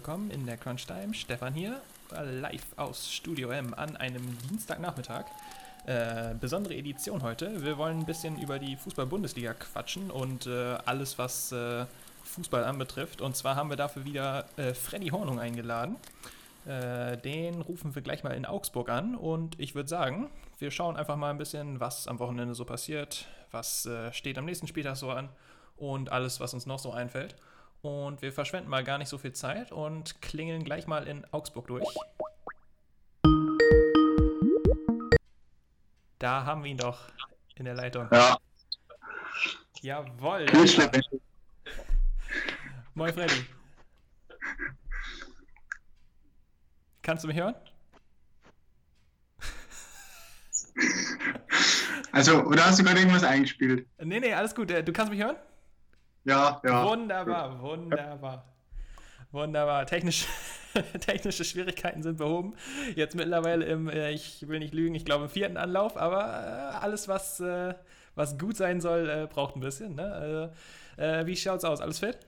Willkommen in der Crunch Time. Stefan hier, live aus Studio M an einem Dienstagnachmittag. Äh, besondere Edition heute. Wir wollen ein bisschen über die Fußball-Bundesliga quatschen und äh, alles, was äh, Fußball anbetrifft. Und zwar haben wir dafür wieder äh, Freddy Hornung eingeladen. Äh, den rufen wir gleich mal in Augsburg an und ich würde sagen, wir schauen einfach mal ein bisschen, was am Wochenende so passiert, was äh, steht am nächsten Spieltag so an und alles, was uns noch so einfällt. Und wir verschwenden mal gar nicht so viel Zeit und klingeln gleich mal in Augsburg durch. Da haben wir ihn doch in der Leitung. Ja. Jawohl. Schlecht. Moin Freddy. Kannst du mich hören? Also, oder hast du gerade irgendwas eingespielt? Nee, nee, alles gut. Äh, Du kannst mich hören? Ja, ja. Wunderbar, wunderbar. Wunderbar. Technisch, technische Schwierigkeiten sind behoben. Jetzt mittlerweile im, äh, ich will nicht lügen, ich glaube im vierten Anlauf, aber äh, alles, was, äh, was gut sein soll, braucht ein bisschen. Ne? Äh, wie schaut's aus? Alles fit?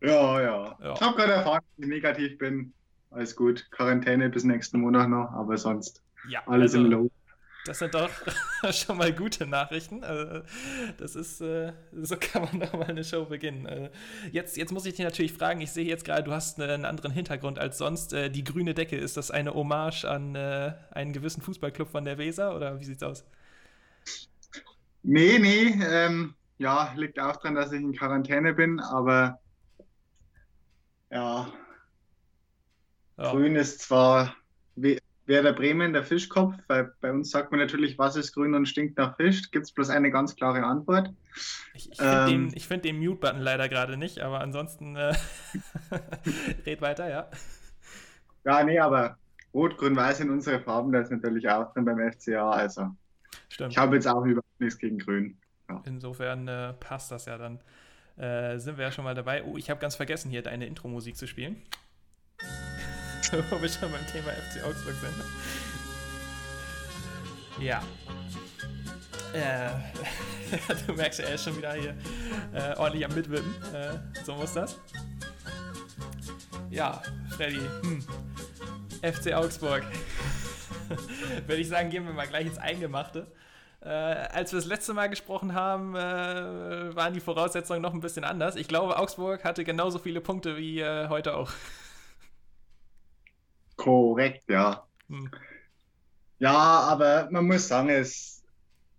Ja, ja. Ja. Ich habe gerade erfahren, dass ich negativ bin. Alles gut. Quarantäne bis nächsten Monat noch, aber sonst Ja, alles also, im Lot. Das sind doch schon mal gute Nachrichten. Also, das ist, äh, so kann man doch mal eine Show beginnen. Äh, jetzt, jetzt muss ich dich natürlich fragen, ich sehe jetzt gerade, du hast äh, einen anderen Hintergrund als sonst. Äh, die grüne Decke, ist das eine Hommage an äh, einen gewissen Fußballclub von der Weser oder wie sieht's aus? Nee, nee. Ähm, ja, liegt auch dran, dass ich in Quarantäne bin, aber ja, Ja. grün ist zwar Werder Bremen der Fischkopf, weil bei uns sagt man natürlich, was ist grün und stinkt nach Fisch. Gibt es bloß eine ganz klare Antwort. Ich, ich finde Ähm. den, find den Mute-Button leider gerade nicht, aber ansonsten äh, red weiter, ja. Ja, nee, aber Rot, Grün, Weiß sind unsere Farben, das ist natürlich auch drin beim FCA. Also Stimmt. ich habe jetzt auch überhaupt nichts gegen Grün. Insofern äh, passt das ja dann. Äh, sind wir ja schon mal dabei. Oh, ich habe ganz vergessen, hier deine Intro-Musik zu spielen. Wo wir schon beim Thema FC Augsburg sind. Ja. Äh, du merkst, er ist schon wieder hier äh, ordentlich am Mitwippen. Äh, so muss das. Ja, Freddy. Hm. FC Augsburg. Würde ich sagen, gehen wir mal gleich ins Eingemachte. Äh, als wir das letzte Mal gesprochen haben, äh, waren die Voraussetzungen noch ein bisschen anders. Ich glaube, Augsburg hatte genauso viele Punkte wie äh, heute auch. Korrekt, ja. Hm. Ja, aber man muss sagen, es,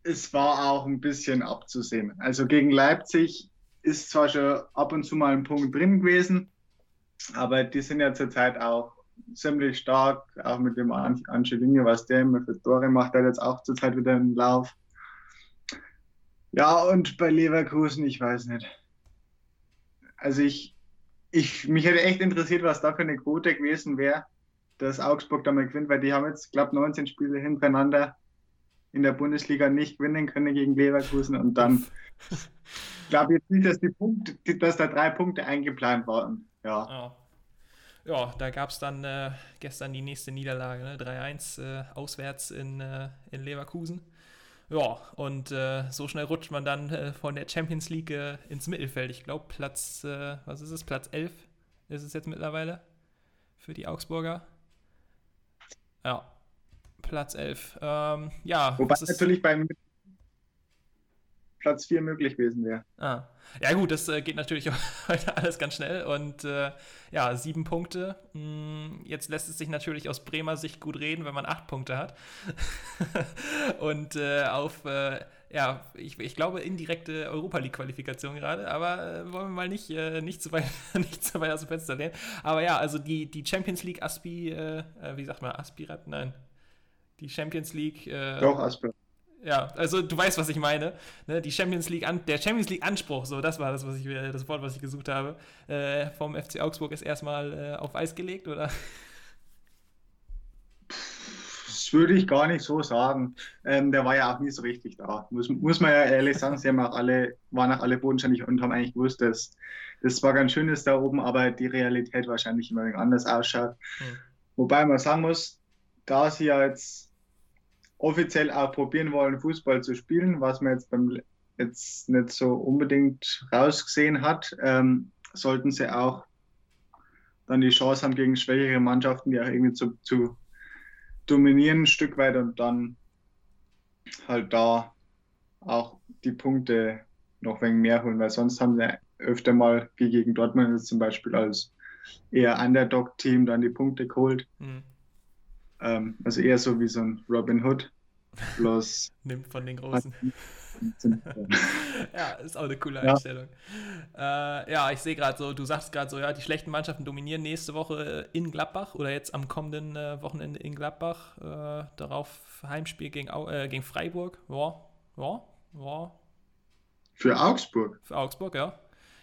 es war auch ein bisschen abzusehen. Also gegen Leipzig ist zwar schon ab und zu mal ein Punkt drin gewesen, aber die sind ja zurzeit auch ziemlich stark, auch mit dem An Angelino, was der immer für Tore macht, der hat jetzt auch zurzeit wieder einen Lauf. Ja, und bei Leverkusen, ich weiß nicht. Also ich, ich, mich hätte echt interessiert, was da für eine Quote gewesen wäre, dass Augsburg da mal gewinnt, weil die haben jetzt, glaube 19 Spiele hintereinander in der Bundesliga nicht gewinnen können gegen Leverkusen und dann glaube ich jetzt nicht, dass die Punkte, dass da drei Punkte eingeplant waren. Ja. Ja. Ja, da gab es dann äh, gestern die nächste Niederlage, ne? 3-1 äh, auswärts in, äh, in Leverkusen. Ja, und äh, so schnell rutscht man dann äh, von der Champions League äh, ins Mittelfeld. Ich glaube, Platz, äh, was ist es? Platz 11 ist es jetzt mittlerweile für die Augsburger. Ja, Platz 11. Ähm, ja, Wobei was ist, natürlich beim Platz 4 möglich gewesen wäre. Ah. Ja gut, das äh, geht natürlich heute alles ganz schnell und äh, ja, sieben Punkte. Mm, Jetzt lässt es sich natürlich aus Bremer Sicht gut reden, wenn man acht Punkte hat. und äh, auf, äh, ja, ich, ich glaube, indirekte Europa League-Qualifikation gerade, aber äh, wollen wir mal nicht, äh, nicht, zu weit, nicht zu weit aus dem Fenster lehnen. Aber ja, also die, die Champions League Aspi, äh, äh, wie sagt man, Aspirat? Nein. Die Champions League. Äh, Doch, Asper. ja, also du weißt, was ich meine. Ne? Die Champions League an, der Champions League Anspruch, so das war das, was ich äh, das Wort, was ich gesucht habe, vom FC Augsburg ist erstmal auf Eis gelegt, oder? Das würde ich gar nicht so sagen. Ähm, der war ja auch nie so richtig da. Muss, muss man ja ehrlich sagen, sie haben auch alle, waren auch alle bodenständig und haben eigentlich gewusst, dass das zwar ganz schön ist da oben, aber die Realität wahrscheinlich immer anders ausschaut. Hm. Wobei man sagen muss, da sie ja jetzt offiziell auch probieren wollen, Fußball zu spielen, was man jetzt beim jetzt nicht so unbedingt rausgesehen hat, ähm, sollten sie auch dann die Chance haben, gegen schwächere Mannschaften die auch irgendwie zu, zu dominieren ein Stück weit und dann halt da auch die Punkte noch wenig mehr holen, weil sonst haben sie öfter mal, wie gegen Dortmund jetzt zum Beispiel, als eher Underdog-Team dann die Punkte geholt. Mhm. Ähm, also eher so wie so ein Robin Hood. Bloß Nimmt von den Großen. ja, ist auch eine coole Einstellung. Ja, äh, ja ich sehe gerade so, du sagst gerade so, ja, die schlechten Mannschaften dominieren nächste Woche in Gladbach oder jetzt am kommenden äh, Wochenende in Gladbach. Äh, darauf Heimspiel gegen, äh, gegen Freiburg. Ja, ja, ja. Für Augsburg? Für Augsburg, ja.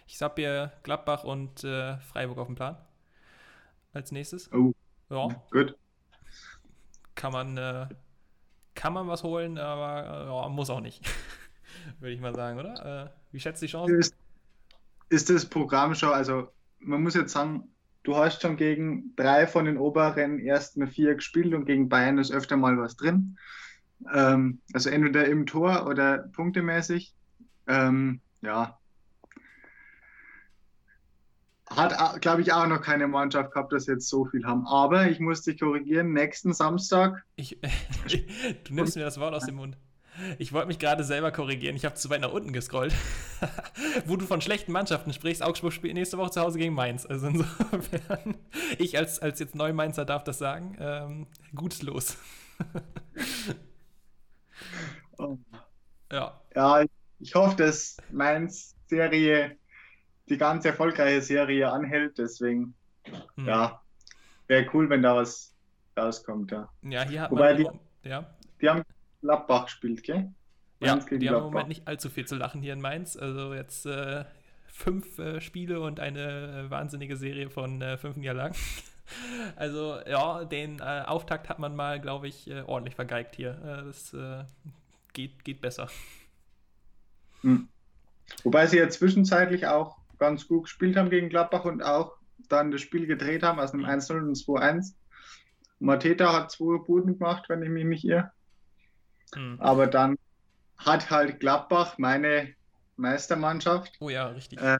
Ich habe hier Gladbach und äh, Freiburg auf dem Plan. Als nächstes. Oh. Ja. Gut. Kann man, äh, kann man was holen, aber ja, muss auch nicht. würde ich mal sagen, oder? Äh, wie schätzt die Chance? Ist, ist das Programm schon, also man muss jetzt sagen, du hast schon gegen drei von den oberen ersten vier gespielt und gegen Bayern ist öfter mal was drin. Ähm, also entweder im Tor oder punktemäßig. Ähm, ja. Hat, glaube ich, auch noch keine Mannschaft gehabt, dass jetzt so viel haben. Aber ich muss dich korrigieren, nächsten Samstag. Ich, du nimmst mir das Wort aus dem Mund. Ich wollte mich gerade selber korrigieren. Ich habe zu weit nach unten gescrollt. Wo du von schlechten Mannschaften sprichst, Augsburg spielt nächste Woche zu Hause gegen Mainz. Also insofern, ich als, als jetzt Neumainzer darf das sagen. Ähm, gutes Los. oh. Ja. Ja, ich hoffe, dass Mainz Serie, die ganz erfolgreiche Serie anhält. Deswegen, hm. ja, wäre cool, wenn da was rauskommt. Ja, ja hier hat Wobei man. Die, ja. die haben Gladbach gespielt, gell? Ja, die Gladbach. haben im Moment nicht allzu viel zu lachen hier in Mainz. Also jetzt äh, fünf äh, Spiele und eine äh, wahnsinnige Serie von äh, fünf Niederlagen. also ja, den äh, Auftakt hat man mal, glaube ich, ordentlich vergeigt hier. das geht, geht besser. Hm. Wobei sie ja zwischenzeitlich auch ganz gut gespielt haben gegen Gladbach und auch dann das Spiel gedreht haben aus einem 1-0 und 2-1. Mateta hat zwei Buden gemacht, wenn ich mich nicht irre. Mhm. Aber dann hat halt Gladbach, meine Meistermannschaft, oh ja, richtig. Äh,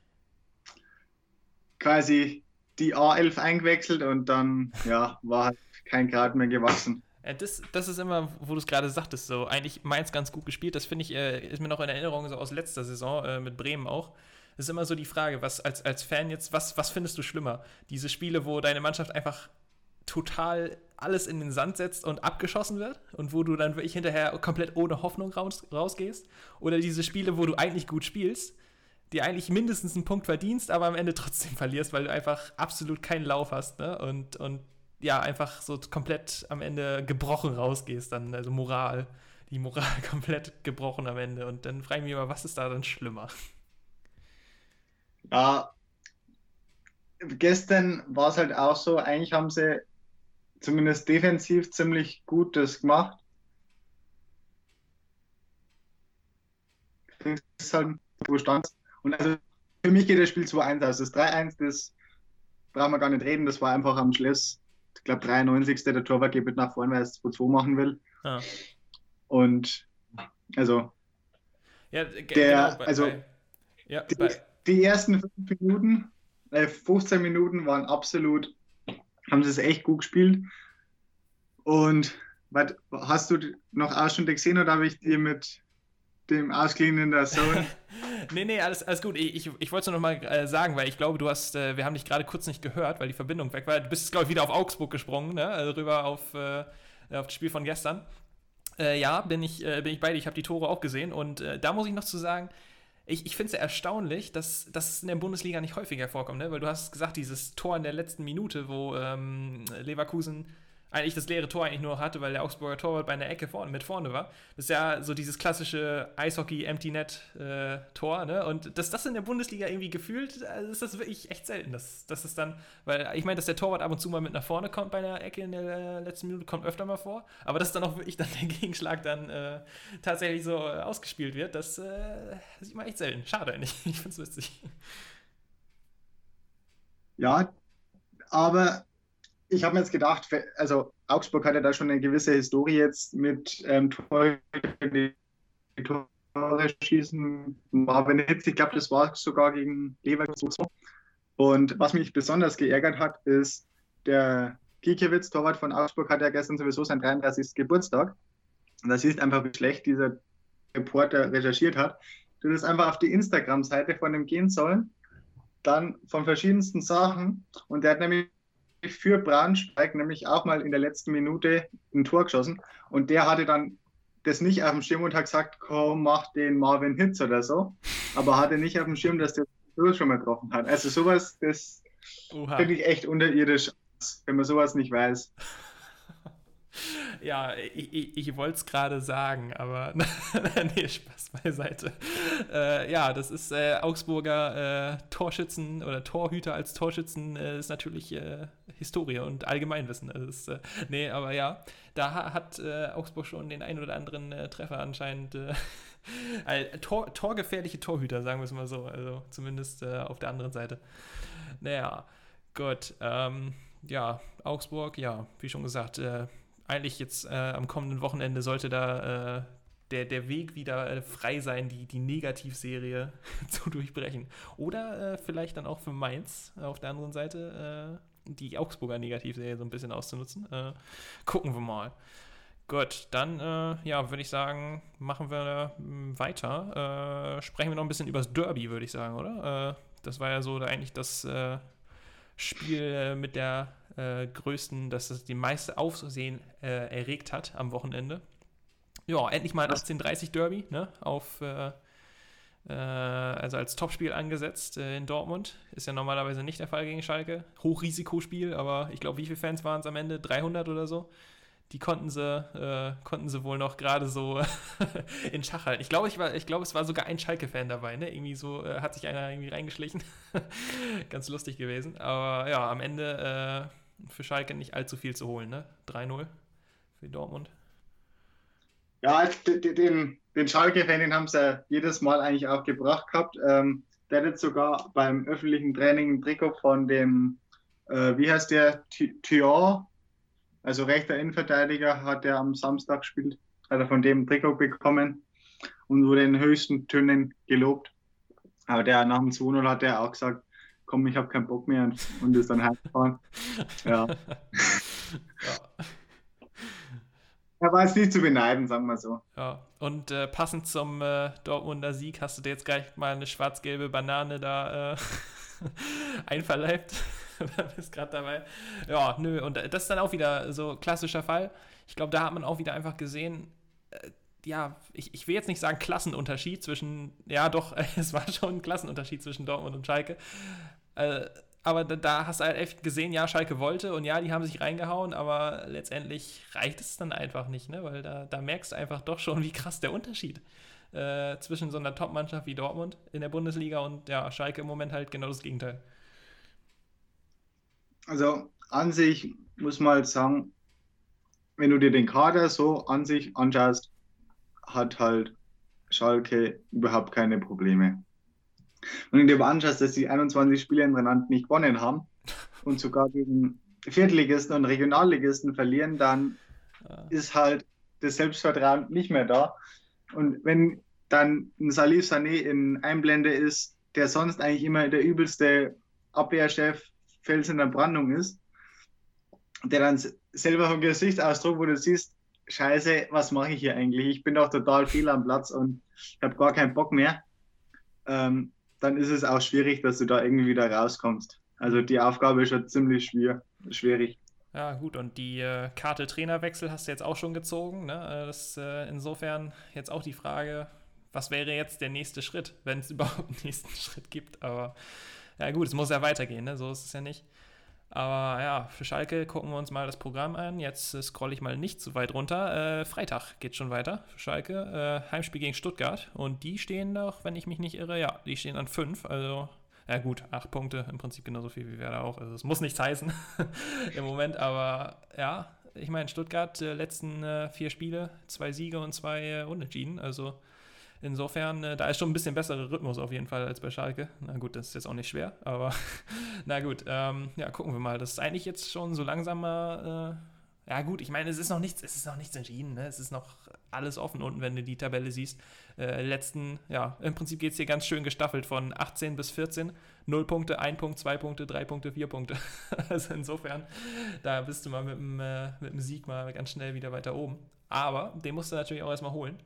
quasi die A11 eingewechselt und dann ja, war halt kein Grad mehr gewachsen. Das, das ist immer, wo du es gerade sagtest, so eigentlich Mainz ganz gut gespielt. Das finde ich, äh, ist mir noch in Erinnerung, so aus letzter Saison äh, mit Bremen auch. Ist immer so die Frage, was als, als Fan jetzt, was, was findest du schlimmer? Diese Spiele, wo deine Mannschaft einfach total alles in den Sand setzt und abgeschossen wird und wo du dann wirklich hinterher komplett ohne Hoffnung raus, rausgehst. Oder diese Spiele, wo du eigentlich gut spielst, die eigentlich mindestens einen Punkt verdienst, aber am Ende trotzdem verlierst, weil du einfach absolut keinen Lauf hast ne? und, und ja, einfach so komplett am Ende gebrochen rausgehst, dann, also Moral, die Moral komplett gebrochen am Ende. Und dann frage ich mich immer, was ist da dann schlimmer? Ja, gestern war es halt auch so, eigentlich haben sie zumindest defensiv ziemlich gut das gemacht. Halt wo stand. Und also für mich geht das Spiel 2-1 aus. Das 3-1, das brauchen wir gar nicht reden. Das war einfach am Schluss, ich glaube 93. Der Torwart geht mit nach vorne, weil er es 2-2 machen will. Ja. Und also ja, der, genau, bei, also bei, ja, die, die, ersten fünf Minuten, äh, 15 Minuten waren absolut haben sie es echt gut gespielt. Und was, hast du noch Ausschnitte gesehen oder habe ich dir mit dem Ausklingen in der Zone? nee, nee, alles, alles gut. Ich, ich, ich wollte es nur noch mal äh, sagen, weil ich glaube, du hast, äh, wir haben dich gerade kurz nicht gehört, weil die Verbindung weg war. Du bist, glaube ich, wieder auf Augsburg gesprungen, ne? Also rüber auf, äh, auf das Spiel von gestern. Äh, ja, bin ich, äh, bin ich bei dir. Ich habe die Tore auch gesehen. Und äh, da muss ich noch zu sagen, ich, ich finde es ja erstaunlich, dass, es in der Bundesliga nicht häufiger vorkommt, ne? weil du hast gesagt, dieses Tor in der letzten Minute, wo ähm, Leverkusen eigentlich das leere Tor eigentlich nur noch hatte, weil der Augsburger Torwart bei einer Ecke vorne, mit vorne war. Das ist ja so dieses klassische Eishockey-Empty-Net-Tor, äh, ne? Und dass das in der Bundesliga irgendwie gefühlt, also ist das wirklich echt selten. Dass, dass es dann, weil ich meine, dass der Torwart ab und zu mal mit nach vorne kommt bei einer Ecke in der letzten Minute, kommt öfter mal vor. Aber dass dann auch wirklich dann der Gegenschlag dann äh, tatsächlich so äh, ausgespielt wird, das äh, sieht man echt selten. Schade eigentlich. Ich finde es witzig. Ja, aber ich habe mir jetzt gedacht, also Augsburg hat ja da schon eine gewisse Historie jetzt mit ähm, Tore, Tore schießen. Marvin Hitz, ich glaube, das war sogar gegen Leverkusen. Und was mich besonders geärgert hat, ist, der Kikiewicz, Torwart von Augsburg, hat ja gestern sowieso seinen 33. Geburtstag. Und da siehst einfach, wie schlecht dieser Reporter recherchiert hat. Du hättest einfach auf die Instagram-Seite von ihm gehen sollen, dann von verschiedensten Sachen. Und der hat nämlich für Braunschweig nämlich auch mal in der letzten Minute ein Tor geschossen. Und der hatte dann das nicht auf dem Schirm und hat gesagt, komm, mach den Marvin Hitz oder so. Aber hatte nicht auf dem Schirm, dass der so schon mal getroffen hat. Also sowas, das finde ich echt unterirdisch, wenn man sowas nicht weiß. Ja, ich, ich, ich wollte es gerade sagen, aber nee, Spaß beiseite. Äh, ja, das ist äh, Augsburger äh, Torschützen oder Torhüter als Torschützen äh, ist natürlich äh, Historie und Allgemeinwissen. Das ist, äh, nee, aber ja, da hat Augsburg schon den ein oder anderen Treffer anscheinend. Tor, torgefährliche Torhüter, sagen wir es mal so. Also zumindest auf der anderen Seite. Naja, gut. Ähm, ja, Augsburg, ja, wie schon gesagt, eigentlich jetzt äh, am kommenden Wochenende sollte da äh, der, der Weg wieder äh, frei sein, die, die Negativserie zu durchbrechen. Oder äh, vielleicht dann auch für Mainz auf der anderen Seite äh, die Augsburger Negativserie so ein bisschen auszunutzen. Äh, gucken wir mal. Gut, dann ja, würde ich sagen, machen wir weiter. sprechen wir noch ein bisschen über das Derby, würde ich sagen, oder? das war ja so da eigentlich das Spiel mit der äh, größten, dass es die meiste Aufsehen äh, erregt hat am Wochenende. Ja, endlich mal ein 1830 Derby, ne? Auf, äh, äh, also als Topspiel angesetzt äh, in Dortmund. Ist ja normalerweise nicht der Fall gegen Schalke. Hochrisikospiel, aber ich glaube, wie viele Fans waren es am Ende? 300 oder so? die konnten sie, äh, konnten sie wohl noch gerade so in Schach halten. Ich glaube, ich, ich glaub, es war sogar ein Schalke-Fan dabei, ne? Irgendwie so äh, hat sich einer irgendwie reingeschlichen. Ganz lustig gewesen. Aber ja, am Ende äh, für Schalke nicht allzu viel zu holen, ne? 3-0 für Dortmund. Ja, den, den Schalke-Fan, den haben sie ja jedes Mal eigentlich auch gebracht gehabt. Ähm, der hat jetzt sogar beim öffentlichen Training ein Trikot von dem, äh, wie heißt der, Thior, also rechter Innenverteidiger, hat er am Samstag gespielt, hat er von dem Trikot bekommen und wurde in höchsten Tönen gelobt. Aber der nach dem 2-0 hat er auch gesagt, komm, ich habe keinen Bock mehr und, ist dann heimgefahren. ja. ja. Er war jetzt nicht zu beneiden, sagen wir so. Ja, und äh, passend zum äh, Dortmunder Sieg hast du dir jetzt gleich mal eine schwarz-gelbe Banane da äh, einverleibt. du bist gerade dabei. Ja, nö, und das ist dann auch wieder so klassischer Fall. Ich glaube, da hat man auch wieder einfach gesehen, äh, ja, ich, ich will jetzt nicht sagen Klassenunterschied zwischen, ja doch, es war schon ein Klassenunterschied zwischen Dortmund und Schalke. Äh, aber da, hast du halt echt gesehen, ja, Schalke wollte und ja, die haben sich reingehauen, aber letztendlich reicht es dann einfach nicht, ne? Weil da, da merkst du einfach doch schon, wie krass der Unterschied äh, zwischen so einer Top-Mannschaft wie Dortmund in der Bundesliga und ja, Schalke im Moment halt genau das Gegenteil. Also an sich muss man halt sagen, wenn du dir den Kader so an sich anschaust, hat halt Schalke überhaupt keine Probleme. Wenn du dir anschaust, dass die 21 Spiele hintereinander nicht gewonnen haben und sogar gegen Viertligisten und Regionalligisten verlieren, dann ja. ist halt das Selbstvertrauen nicht mehr da. Und wenn dann ein Salif Sané in Einblende ist, der sonst eigentlich immer der übelste Abwehrchef Fels in der Brandung ist, der dann selber vom Gesichtsausdruck, wo du siehst, Scheiße, was mache ich hier eigentlich? Ich bin doch total viel am Platz und habe gar keinen Bock mehr. Ähm, dann ist es auch schwierig, dass du da irgendwie wieder rauskommst. Also die Aufgabe ist schon ziemlich schwer, schwierig. Ja, gut, und die äh, Karte Trainerwechsel hast du jetzt auch schon gezogen. Ne? Äh, das äh, insofern jetzt auch die Frage, was wäre jetzt der nächste Schritt, wenn es überhaupt einen nächsten Schritt gibt. Aber ja, gut, es muss ja weitergehen, ne? so ist es ja nicht. Aber ja, für Schalke gucken wir uns mal das Programm an. Jetzt scrolle ich mal nicht zu weit runter. Äh, Freitag geht schon weiter für Schalke. Äh, Heimspiel gegen Stuttgart. Und die stehen doch, wenn ich mich nicht irre, ja, die stehen an fünf. Also, ja gut, acht Punkte, im Prinzip genauso viel wie Werder auch. Also es muss nichts heißen im Moment, aber ja, ich meine, Stuttgart, äh, letzten äh, vier Spiele, zwei Siege und zwei äh, Unentschieden. Also Insofern, äh, da ist schon ein bisschen besserer Rhythmus auf jeden Fall als bei Schalke. Na gut, das ist jetzt auch nicht schwer, aber na gut, ähm, ja, gucken wir mal. Das ist eigentlich jetzt schon so langsam mal ja gut, ich meine, es ist noch nichts, es ist noch nichts entschieden, ne? Es ist noch alles offen unten, wenn du die Tabelle siehst. Äh, letzten, ja, im Prinzip geht es hier ganz schön gestaffelt von 18 bis 14. 0 Punkte, 1 Punkt, 2 Punkte, 3 Punkte, 4 Punkte. also insofern, da bist du mal mit dem, äh, mit dem Sieg mal ganz schnell wieder weiter oben. Aber den musst du natürlich auch erstmal holen.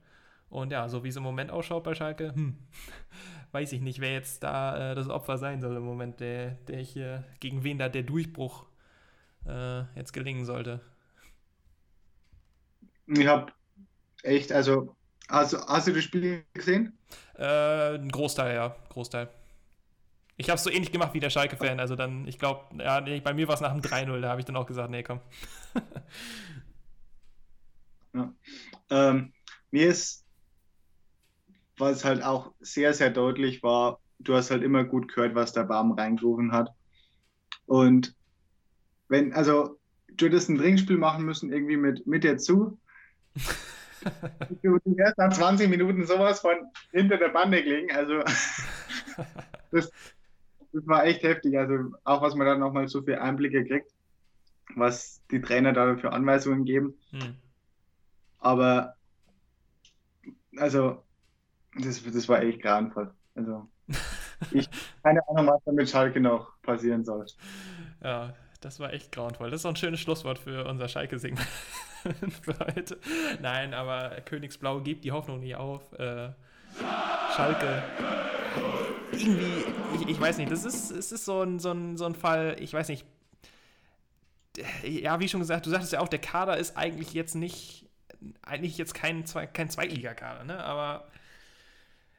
Und ja, so wie es im Moment ausschaut bei Schalke, hm, weiß ich nicht, wer jetzt da äh, das Opfer sein soll im Moment, der, der hier, gegen wen da der Durchbruch äh, jetzt gelingen sollte. Ich habe echt, also, also, hast du das Spiel gesehen? Äh, ein Großteil, ja, Großteil. Ich habe es so ähnlich gemacht wie der Schalke-Fan, also dann, ich glaube, ja, nee, bei mir war es nach dem 3-0, da habe ich dann auch gesagt, nee, komm. ja. Ähm, mir ist, was halt auch sehr, sehr deutlich war, du hast halt immer gut gehört, was der Baum reingerufen hat. Und wenn, also, du hättest ein Trinkspiel machen müssen, irgendwie mit, mit dir zu, du wirst nach 20 Minuten sowas von hinter der Bande klingen. Also das, das war echt heftig. Also auch was man dann nochmal so viele Einblicke kriegt, was die Trainer da für Anweisungen geben. Hm. Aber also das, das war echt grauenvoll. Also ich keine Ahnung, was da mit Schalke noch passieren soll. Ja, das war echt grauenvoll. Das ist auch ein schönes Schlusswort für unser Schalke-Segment für heute. Nein, aber Königsblau gibt die Hoffnung nie auf. Äh, Schalke. Irgendwie, ich, ich, weiß nicht, das ist, es ist so ein, so, ein, so ein Fall, ich weiß nicht. Ja, wie schon gesagt, du sagtest ja auch, der Kader ist eigentlich jetzt nicht, eigentlich jetzt kein, kein Zweitligakader, ne? Aber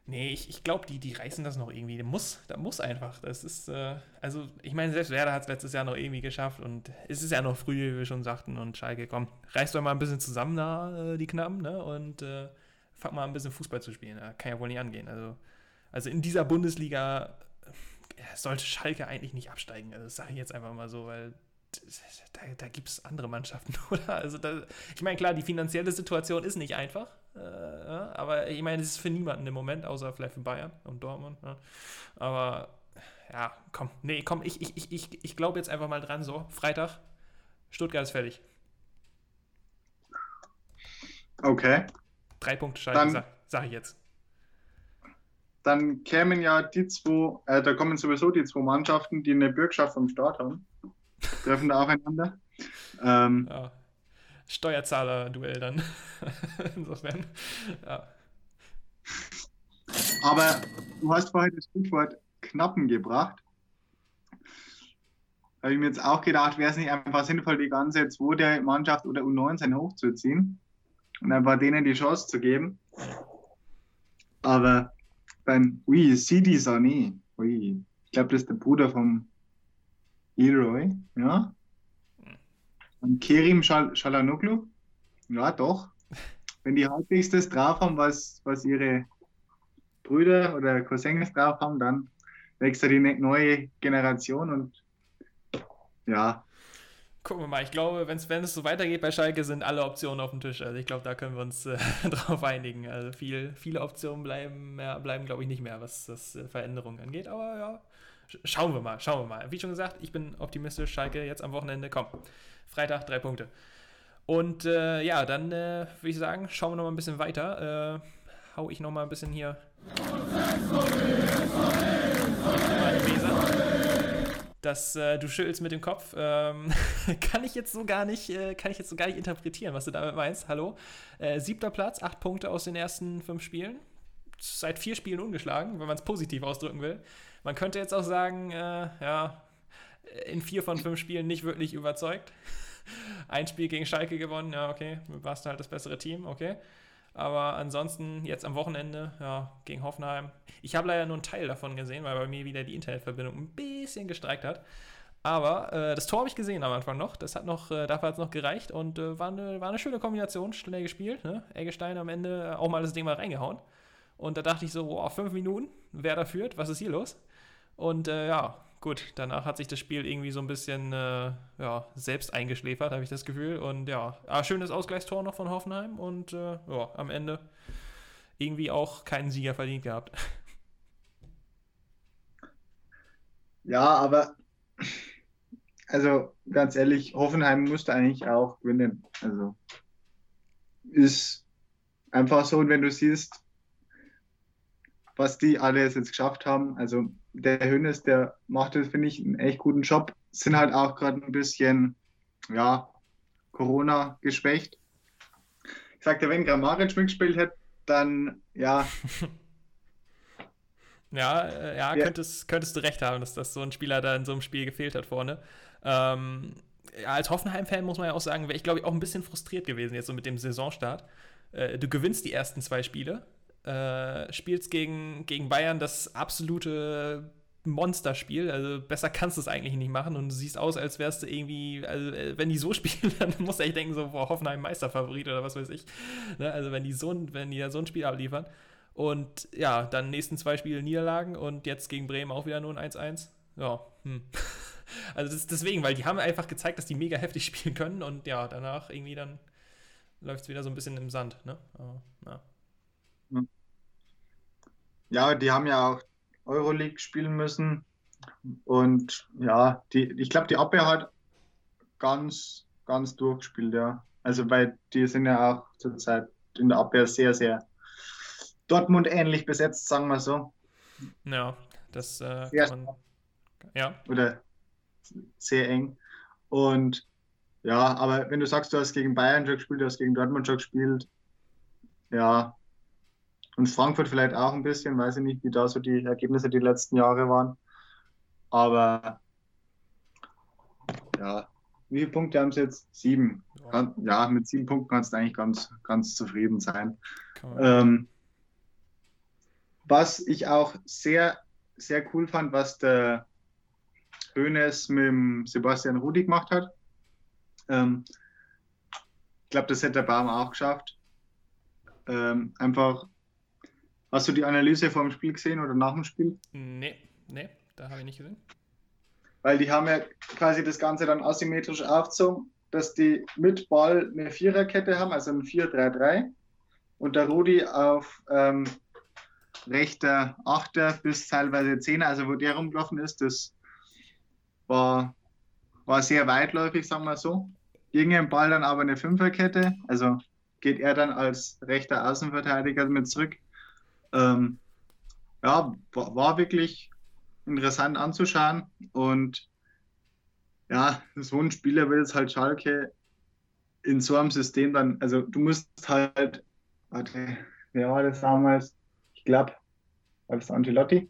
Nee, ich, ich glaube, die, die reißen das noch irgendwie. Das muss, muss einfach. Das ist, äh, also ich meine, selbst Werder hat es letztes Jahr noch irgendwie geschafft und es ist ja noch früh, wie wir schon sagten. Und Schalke, komm, reißt doch mal ein bisschen zusammen da, äh, die Knappen, ne? Und äh, fang mal ein bisschen Fußball zu spielen. Das kann ja wohl nicht angehen. Also, also in dieser Bundesliga äh, sollte Schalke eigentlich nicht absteigen. Also das sage ich jetzt einfach mal so, weil da, da gibt es andere Mannschaften, oder? Also da, ich meine, klar, die finanzielle Situation ist nicht einfach. Äh, ja, aber ich meine, es ist für niemanden im Moment, außer vielleicht für Bayern und Dortmund. Ja. Aber ja, komm, nee, komm, ich, ich, ich, ich, ich glaube jetzt einfach mal dran, so, Freitag, Stuttgart ist fertig. Okay. Drei Punkte Schalke, sag, sag, ich jetzt. Dann kämen ja die zwei, äh, da kommen sowieso die zwei Mannschaften, die eine Bürgschaft vom Start haben, treffen da aufeinander. Ähm, ja. Steuerzahler-Duell dann. Insofern, ja. Aber du hast vorhin das Stichwort Knappen gebracht. Da habe ich mir jetzt auch gedacht, wäre es nicht einfach sinnvoll, die ganze zweite Mannschaft oder U19 hochzuziehen und einfach denen die Chance zu geben. Aber beim, ui, Sidi Sané, ui, ich glaube, das ist der Bruder vom Leroy, ja. Und Kerim Shalanoglu? Ja, doch. Wenn die halbwegs das drauf haben, was, was ihre Brüder oder Cousins drauf haben, dann wächst da die ne-, neue Generation und ja. Gucken wir mal. Ich glaube, wenn es so weitergeht bei Schalke, sind alle Optionen auf dem Tisch. Also ich glaube, da können wir uns äh, drauf einigen. Also viel, viele Optionen bleiben, ja, bleiben glaube ich, nicht mehr, was das äh, Veränderungen angeht. Aber ja, schauen wir mal, schauen wir mal. Wie schon gesagt, ich bin optimistisch. Schalke jetzt am Wochenende, komm. Freitag drei Punkte. Und äh, ja, dann äh, würde ich sagen, schauen wir noch mal ein bisschen weiter. Äh, hau ich noch mal ein bisschen hier. Das, äh, du schüttelst mit dem Kopf. Ähm, kann ich jetzt so gar nicht, äh, kann ich jetzt so gar nicht interpretieren, was du damit meinst. Hallo. Äh, siebter Platz, acht Punkte aus den ersten fünf Spielen. Seit vier Spielen ungeschlagen, wenn man es positiv ausdrücken will. Man könnte jetzt auch sagen, äh, ja, in vier von fünf Spielen nicht wirklich überzeugt. Ein Spiel gegen Schalke gewonnen, ja, okay, warst du halt das bessere Team, okay. Aber ansonsten jetzt am Wochenende, ja, gegen Hoffenheim. Ich habe leider nur einen Teil davon gesehen, weil bei mir wieder die Internetverbindung ein bisschen gestreikt hat. Aber äh, das Tor habe ich gesehen am Anfang noch. Das hat noch, äh, dafür hat es noch gereicht und äh, war, eine, war eine schöne Kombination, schnell gespielt. Ne? Eggestein am Ende auch mal das Ding mal reingehauen. Und da dachte ich so, boah, fünf Minuten, wer da führt, was ist hier los? Und äh, ja, gut, danach hat sich das Spiel irgendwie so ein bisschen äh, ja, selbst eingeschläfert, habe ich das Gefühl. Und ja, ah, schönes Ausgleichstor noch von Hoffenheim und äh, ja, am Ende irgendwie auch keinen Sieger verdient gehabt. Ja, aber also ganz ehrlich, Hoffenheim musste eigentlich auch gewinnen. Also ist einfach so. Und wenn du siehst, was die alles jetzt geschafft haben, also der Hönes, der macht das, finde ich, einen echt guten Job. Sind halt auch gerade ein bisschen, ja, Corona geschwächt. Ich sagte, wenn Grammaric mitgespielt hätte, dann, ja. ja, äh, ja, ja. Könntest, könntest du recht haben, dass, dass so ein Spieler da in so einem Spiel gefehlt hat vorne. Ähm, ja, als Hoffenheim-Fan muss man ja auch sagen, wäre ich, glaube ich, auch ein bisschen frustriert gewesen jetzt so mit dem Saisonstart. Äh, du gewinnst die ersten zwei Spiele, äh, spielst gegen, gegen Bayern das absolute Monsterspiel. Also besser kannst du es eigentlich nicht machen und du siehst aus, als wärst du irgendwie, also äh, wenn die so spielen, dann musst du echt denken, so, boah, Hoffenheim Meisterfavorit oder was weiß ich. Ne? Also wenn die so ein, wenn die ja so ein Spiel abliefern. Und ja, dann nächsten zwei Spiele Niederlagen und jetzt gegen Bremen auch wieder nur ein 1-1. Ja, hm. Also das, deswegen, weil die haben einfach gezeigt, dass die mega heftig spielen können und ja, danach irgendwie dann läuft es wieder so ein bisschen im Sand. Ne? Aber, ja. Hm. ja, die haben ja auch Euroleague spielen müssen. Und ja, die, ich glaube, die Abwehr hat ganz, ganz durchgespielt, ja. Also, weil die sind ja auch zurzeit in der Abwehr sehr, sehr Dortmund ähnlich besetzt, sagen wir so. Ja, das äh, kann man, ja. Oder sehr eng. Und ja, aber wenn du sagst, du hast gegen Bayern schon gespielt, du hast gegen Dortmund schon gespielt, ja, und Frankfurt vielleicht auch ein bisschen, weiß ich nicht, wie da so die Ergebnisse die letzten Jahre waren. Aber ja, wie viele Punkte haben sie jetzt? Sieben. Ja, ja mit sieben Punkten kannst du eigentlich ganz, ganz zufrieden sein. Ähm, was ich auch sehr, sehr cool fand, was der Hönes mit Sebastian Rudi gemacht hat. Ähm, ich glaube, das hätte der Baum auch geschafft. Ähm, einfach Hast du die Analyse vor dem Spiel gesehen oder nach dem Spiel? Nee, nee, da habe ich nicht gesehen. Weil die haben ja quasi das Ganze dann asymmetrisch aufgezogen, dass die mit Ball eine Viererkette haben, also ein 4-3-3. Und der Rudi auf ähm, rechter Achter bis teilweise Zehner, also wo der rumgelaufen ist, das war, war sehr weitläufig, sagen wir so. Ging im Ball dann aber eine Fünferkette, also geht er dann als rechter Außenverteidiger mit zurück ähm, ja, war, wirklich interessant anzuschauen. Und ja, so ein Spieler will jetzt halt Schalke in so einem System dann, also du musst halt, warte, wer war das damals? Ich glaube, war das Angelotti?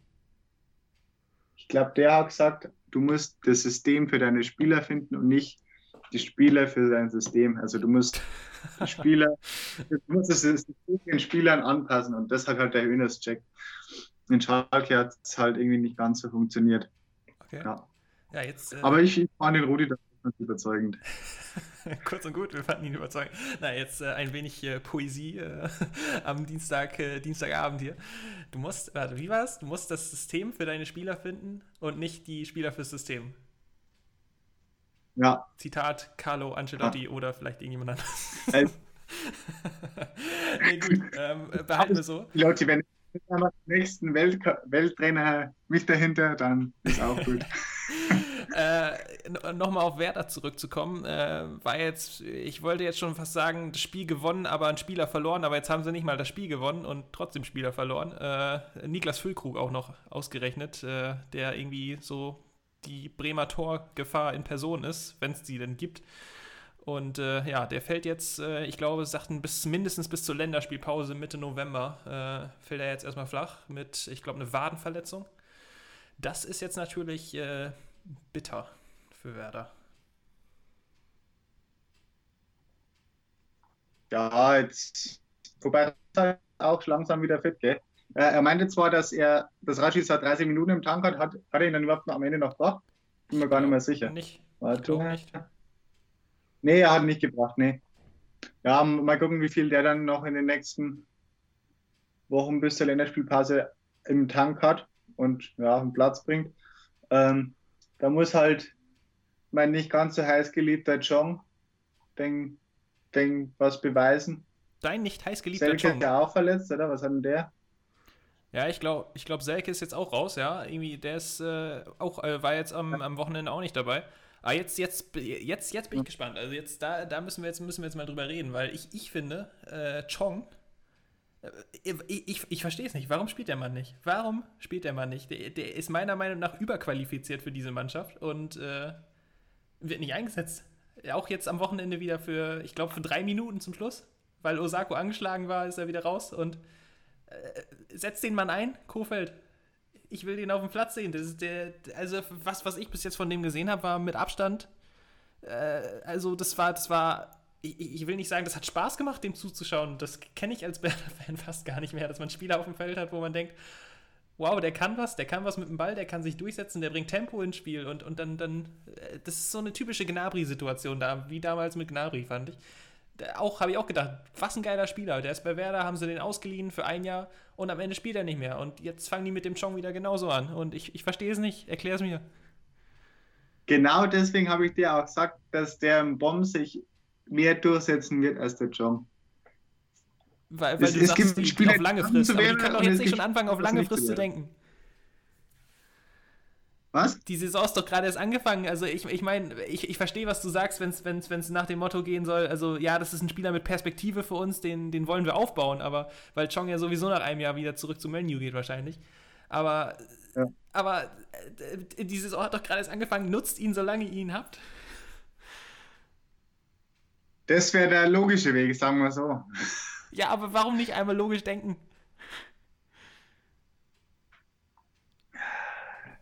Ich glaube, der hat gesagt, du musst das System für deine Spieler finden und nicht die Spieler für dein System. Also du musst die Spieler, du musst das System den Spielern anpassen und das hat halt der Hönes checkt. In Schalke hat es halt irgendwie nicht ganz so funktioniert. Okay. Ja. Ja, jetzt, äh, Aber ich, fand den Rudi ganz überzeugend. Kurz und gut, wir fanden ihn überzeugend. Na, jetzt äh, ein wenig äh, Poesie äh, am Dienstag, äh, Dienstagabend hier. Du musst, warte, wie war's? Du musst das System für deine Spieler finden und nicht die Spieler fürs System. Ja. Zitat Carlo Ancelotti ja. oder vielleicht irgendjemand anderes. nee, gut, ähm, behalten wir so. Die Leute, wenn ich den nächsten Welt Welttrainer mit dahinter, dann ist auch gut. äh, Nochmal auf Werder zurückzukommen, äh, war jetzt, ich wollte jetzt schon fast sagen, das Spiel gewonnen, aber ein Spieler verloren, aber jetzt haben sie nicht mal das Spiel gewonnen und trotzdem Spieler verloren. Äh, Niklas Füllkrug auch noch ausgerechnet, äh, der irgendwie so die Bremer Torgefahr in Person ist, wenn es die denn gibt. Und äh, ja, der fällt jetzt, äh, ich glaube, sagten bis mindestens bis zur Länderspielpause Mitte November äh, fällt er jetzt erstmal flach mit, ich glaube, eine Wadenverletzung. Das ist jetzt natürlich äh, bitter für Werder. Ja, jetzt, wobei er auch langsam wieder fit, gell? Er meinte zwar, dass er das Radschießer 30 Minuten im Tank hat, hat, hat er ihn dann überhaupt am Ende noch gebracht? Bin mir gar nicht mehr sicher. Nicht. Warte. Nicht. Nee, er hat nicht gebracht, nee. Ja, mal gucken, wie viel der dann noch in den nächsten Wochen bis zur Länderspielpause im Tank hat und ja, auf den Platz bringt. Ähm, da muss halt mein nicht ganz so heiß geliebter Chong denk, denk, was beweisen. Dein nicht heiß geliebter Selke Chong. ist ja auch verletzt, oder? Was hat denn der? Ja, ich glaube, ich glaub, Selke ist jetzt auch raus, ja. Irgendwie, der ist äh, auch, äh, war jetzt am, am Wochenende auch nicht dabei. Aber jetzt, jetzt, jetzt, jetzt bin ich gespannt. Also jetzt, da, da müssen wir jetzt, müssen wir jetzt mal drüber reden, weil ich, ich finde, äh, Chong, äh, ich, ich, ich verstehe es nicht. Warum spielt der Mann nicht? Warum spielt der Mann nicht? Der, der ist meiner Meinung nach überqualifiziert für diese Mannschaft und äh, wird nicht eingesetzt. Auch jetzt am Wochenende wieder für, ich glaube, für drei Minuten zum Schluss, weil Osako angeschlagen war, ist er wieder raus und äh, setzt den Mann ein, Kofeld ich will den auf dem Platz sehen. Das ist der, also was, was ich bis jetzt von dem gesehen habe, war mit Abstand. Äh, also das war, das war, ich, ich, will nicht sagen, das hat Spaß gemacht, dem zuzuschauen. Das kenne ich als Werder-Fan fast gar nicht mehr, dass man Spieler auf dem Feld hat, wo man denkt, wow, der kann was, der kann was mit dem Ball, der kann sich durchsetzen, der bringt Tempo ins Spiel und, und dann, dann, äh, das ist so eine typische Gnabry-Situation da, wie damals mit Gnabry, fand ich auch habe ich auch gedacht, was ein geiler Spieler. Der ist bei Werder, haben sie den ausgeliehen für ein Jahr und am Ende spielt er nicht mehr. Und jetzt fangen die mit dem Chong wieder genauso an. Und ich, ich verstehe es nicht. Erklär es mir. Genau deswegen habe ich dir auch gesagt, dass der im Bomb sich mehr durchsetzen wird als der Chong. Weil, weil es, du es sagst, gibt die, Spieler, auf lange Frist. Aber die können doch jetzt nicht schon anfangen, auf lange Frist zu denken. Was? Die Saison ist doch gerade erst angefangen. Also ich, ich meine, ich, ich verstehe, was du sagst, wenn es nach dem Motto gehen soll, also ja, das ist ein Spieler mit Perspektive für uns, den, den wollen wir aufbauen, aber weil Chong ja sowieso nach einem Jahr wieder zurück zu Menu geht wahrscheinlich. Aber, ja. aber äh, die Saison hat doch gerade erst angefangen, nutzt ihn, solange ihr ihn habt. Das wäre der logische Weg, sagen wir so. Ja, aber warum nicht einmal logisch denken?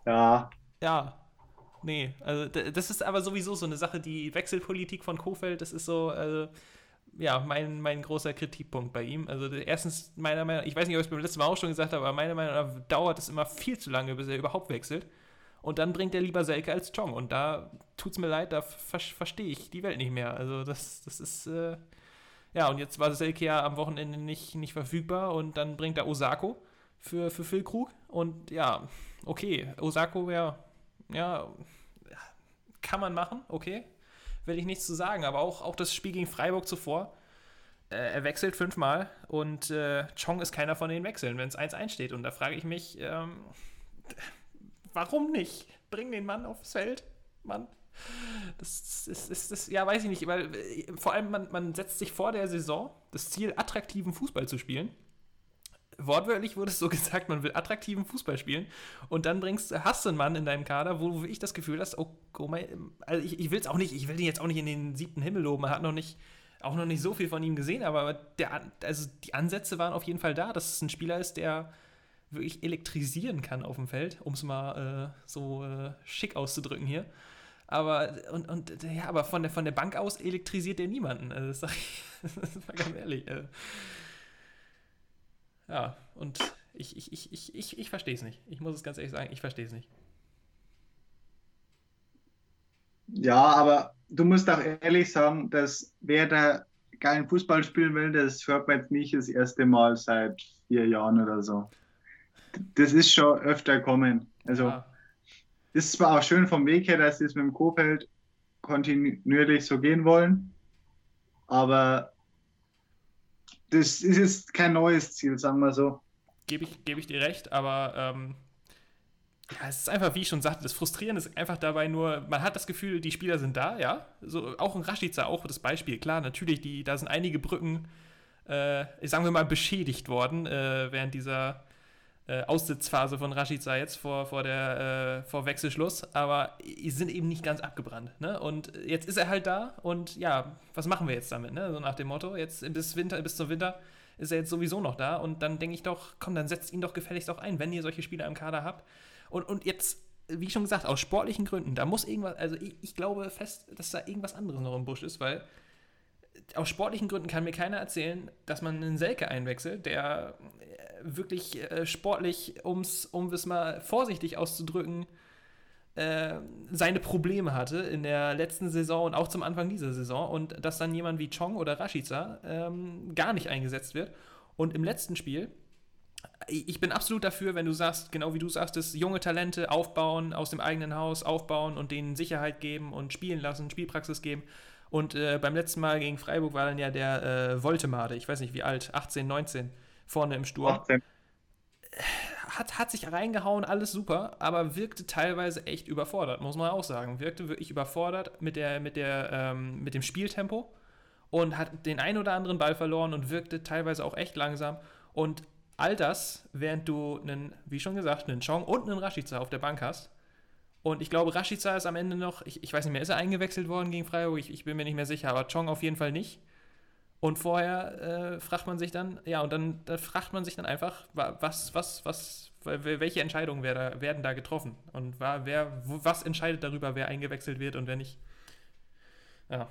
Ja, ja, nee, also das ist aber sowieso so eine Sache, die Wechselpolitik von Kofeld, das ist so, also, ja, mein, mein großer Kritikpunkt bei ihm. Also erstens, meiner Meinung nach, ich weiß nicht, ob ich es beim letzten Mal auch schon gesagt habe, aber meiner Meinung nach dauert es immer viel zu lange, bis er überhaupt wechselt. Und dann bringt er lieber Selke als Chong. Und da tut es mir leid, da ver verstehe ich die Welt nicht mehr. Also das, das ist, äh, ja, und jetzt war Selke ja am Wochenende nicht, nicht verfügbar und dann bringt er Osako für, für Phil Krug. Und ja, okay, Osako wäre ja, kann man machen, okay. Will ich nichts zu sagen, aber auch, auch das Spiel gegen Freiburg zuvor. Äh, er wechselt fünfmal und äh, Chong ist keiner von den Wechseln, wenn es 1-1 steht. Und da frage ich mich, ähm, warum nicht? Bring den Mann aufs Feld, Mann. Das ist, ist, ist, ja, weiß ich nicht, weil äh, vor allem man, man setzt sich vor der Saison das Ziel, attraktiven Fußball zu spielen wortwörtlich wurde es so gesagt, man will attraktiven Fußball spielen und dann bringst, hast du einen Mann in deinem Kader, wo ich das Gefühl hast, oh, oh mein, also ich, ich will es auch nicht, ich will den jetzt auch nicht in den siebten Himmel loben, man hat noch nicht, auch noch nicht so viel von ihm gesehen, aber der, also die Ansätze waren auf jeden Fall da, dass es ein Spieler ist, der wirklich elektrisieren kann auf dem Feld, um es mal äh, so äh, schick auszudrücken hier. Aber, und, und ja, aber von der, von der Bank aus elektrisiert er niemanden. Also das sag ich, das war ganz ehrlich. Äh. Ja, und ich, ich, ich, ich, ich, ich verstehe es nicht. Ich muss es ganz ehrlich sagen, ich verstehe es nicht. Ja, aber du musst auch ehrlich sagen, dass wer da geilen Fußball spielen will, das hört man jetzt nicht das erste Mal seit vier Jahren oder so. Das ist schon öfter kommen. Also, ja. ist zwar auch schön vom Weg her, dass sie es mit dem Kofeld kontinuierlich so gehen wollen, aber das ist jetzt kein neues Ziel, sagen wir so. Gebe ich, geb ich dir recht, aber ähm, ja, es ist einfach, wie ich schon sagte, das Frustrierende ist einfach dabei nur, man hat das Gefühl, die Spieler sind da, ja. So, auch ein Rashica, auch das Beispiel, klar, natürlich, die, da sind einige Brücken, äh, sagen wir mal, beschädigt worden äh, während dieser äh, Aussitzphase von Rashica jetzt vor, vor, der, äh, vor Wechselschluss, aber sind eben nicht ganz abgebrannt. Ne? Und jetzt ist er halt da und ja, was machen wir jetzt damit? Ne? So nach dem Motto, jetzt bis, Winter, bis zum Winter ist er jetzt sowieso noch da und dann denke ich doch, komm, dann setzt ihn doch gefälligst auch ein, wenn ihr solche Spieler im Kader habt. Und, und jetzt, wie schon gesagt, aus sportlichen Gründen, da muss irgendwas, also ich, ich glaube fest, dass da irgendwas anderes noch im Busch ist, weil aus sportlichen Gründen kann mir keiner erzählen, dass man einen Selke einwechselt, der wirklich äh, sportlich, um's, um es mal vorsichtig auszudrücken, äh, seine Probleme hatte in der letzten Saison und auch zum Anfang dieser Saison und dass dann jemand wie Chong oder Rashica ähm, gar nicht eingesetzt wird. Und im letzten Spiel, ich bin absolut dafür, wenn du sagst, genau wie du sagst, dass junge Talente aufbauen, aus dem eigenen Haus aufbauen und denen Sicherheit geben und spielen lassen, Spielpraxis geben. Und äh, beim letzten Mal gegen Freiburg war dann ja der äh, Voltemade, ich weiß nicht wie alt, 18, 19 vorne im Sturm. 18. hat, hat sich reingehauen, alles super, aber wirkte teilweise echt überfordert, muss man auch sagen. Wirkte wirklich überfordert mit, der, mit, der, ähm, mit dem Spieltempo und hat den ein oder anderen Ball verloren und wirkte teilweise auch echt langsam. Und all das, während du einen, wie schon gesagt, einen Chong und einen Rashica auf der Bank hast. Und ich glaube, Rashica ist am Ende noch, ich, ich weiß nicht mehr, ist er eingewechselt worden gegen Freiburg? Ich, ich bin mir nicht mehr sicher, aber Chong auf jeden Fall nicht. Und vorher äh, fragt man sich dann, ja, und dann da fragt man sich dann einfach, was, was, was, welche Entscheidungen werden da getroffen? Und wer, was entscheidet darüber, wer eingewechselt wird und wer nicht? Ja.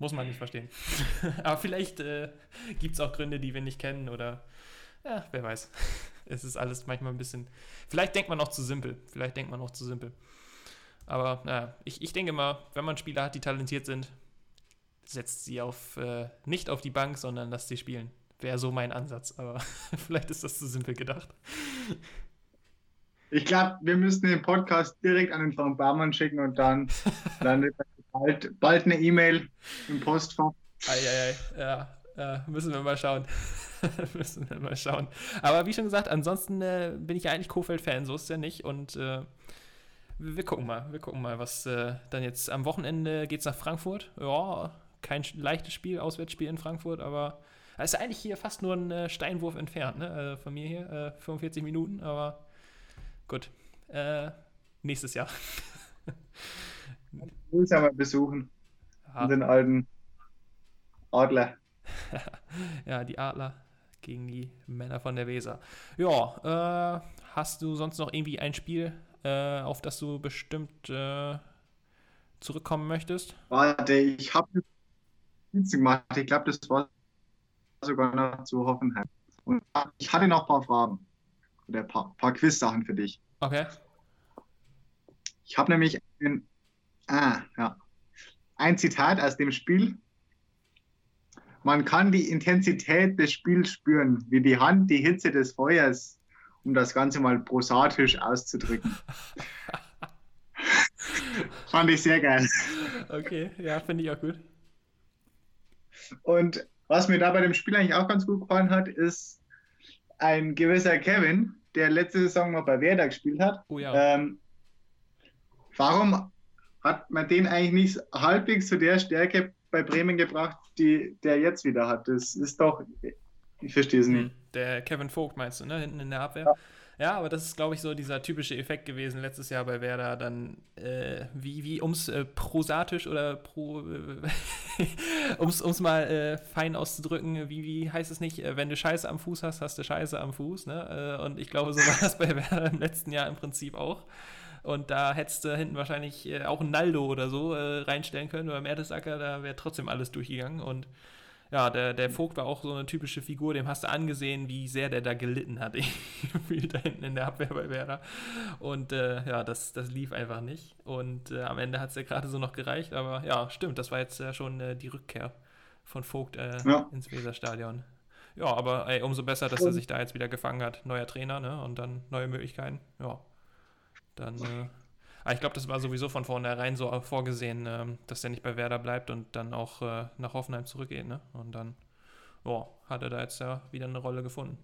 Muss man nicht verstehen. Aber vielleicht äh, gibt es auch Gründe, die wir nicht kennen oder ja, wer weiß. Es ist alles manchmal ein bisschen. Vielleicht denkt man noch zu simpel. Vielleicht denkt man noch zu simpel. Aber naja, ich, ich denke mal, wenn man Spieler hat, die talentiert sind, setzt sie auf äh, nicht auf die Bank, sondern lasst sie spielen. Wäre so mein Ansatz. Aber vielleicht ist das zu simpel gedacht. Ich glaube, wir müssen den Podcast direkt an den Frank Barmann schicken und dann landet bald, bald eine E-Mail im Postfach. Eieiei, ja, ja, müssen wir mal schauen. müssen wir mal schauen. Aber wie schon gesagt, ansonsten äh, bin ich ja eigentlich Kofeld-Fan, so ist es ja nicht. Und äh, wir gucken mal, wir gucken mal, was äh, dann jetzt am Wochenende geht es nach Frankfurt. Ja, kein leichtes Spiel, Auswärtsspiel in Frankfurt, aber es ist eigentlich hier fast nur ein äh, Steinwurf entfernt, ne? Äh, von mir hier, 45 äh, Minuten, aber gut. nächstes Jahr. Ich will es ja mal besuchen. Ja. Den alten Adler. ja, die Adler gegen die Männer von der Weser. Ja, äh, hast du sonst noch irgendwie ein Spiel, äh, auf das du bestimmt äh, zurückkommen möchtest? Warte, ich habe gemacht. Ich glaube, das war sogar noch zu Hoffenheim. Und ich hatte noch ein paar Fragen oder ein paar, paar Quiz-Sachen für dich. Okay. Ich habe nämlich ein, ah, ja, ein Zitat aus dem Spiel man kann die Intensität des Spiels spüren, wie die Hand die Hitze des Feuers, um das Ganze mal prosatisch auszudrücken. Fand ich sehr geil. Okay, ja, finde ich auch gut. Und was mir da bei dem Spiel eigentlich auch ganz gut gefallen hat, ist ein gewisser Kevin, der letzte Saison mal bei Werder gespielt hat. Oh ja. Ähm, warum hat man den eigentlich nicht halbwegs zu der Stärke bei Bremen gebracht, die der jetzt wieder hat. Das ist doch, ich verstehe es nicht. Hm, der Kevin Vogt meinst du, ne? Hinten in der Abwehr. Ja. Ja, aber das ist, glaube ich, so dieser typische Effekt gewesen letztes Jahr bei Werder. Dann, äh, wie, wie ums äh, prosatisch oder pro, äh, ums, ums mal äh, fein auszudrücken, wie, wie heißt es nicht, äh, wenn du Scheiße am Fuß hast, hast du Scheiße am Fuß. Ne? Äh, und ich glaube, so war das bei Werder im letzten Jahr im Prinzip auch. Und da hättest du hinten wahrscheinlich äh, auch ein Naldo oder so äh, reinstellen können oder Mertesacker, da wäre trotzdem alles durchgegangen. Und ja, der, der Vogt war auch so eine typische Figur, dem hast du angesehen, wie sehr der da gelitten hat, da hinten in der Abwehr bei Werder. Und äh, ja, das, das lief einfach nicht. Und äh, am Ende hat es ja gerade so noch gereicht, aber ja, stimmt, das war jetzt ja schon äh, die Rückkehr von Vogt äh, ja. ins Weserstadion. Ja, aber ey, umso besser, dass er sich da jetzt wieder gefangen hat. Neuer Trainer, ne? Und dann neue Möglichkeiten. Ja, dann, äh, aber ich glaube, das war sowieso von vornherein so vorgesehen, äh, dass er nicht bei Werder bleibt und dann auch äh, nach Hoffenheim zurückgeht. Ne? Und dann oh, hat er da jetzt ja wieder eine Rolle gefunden.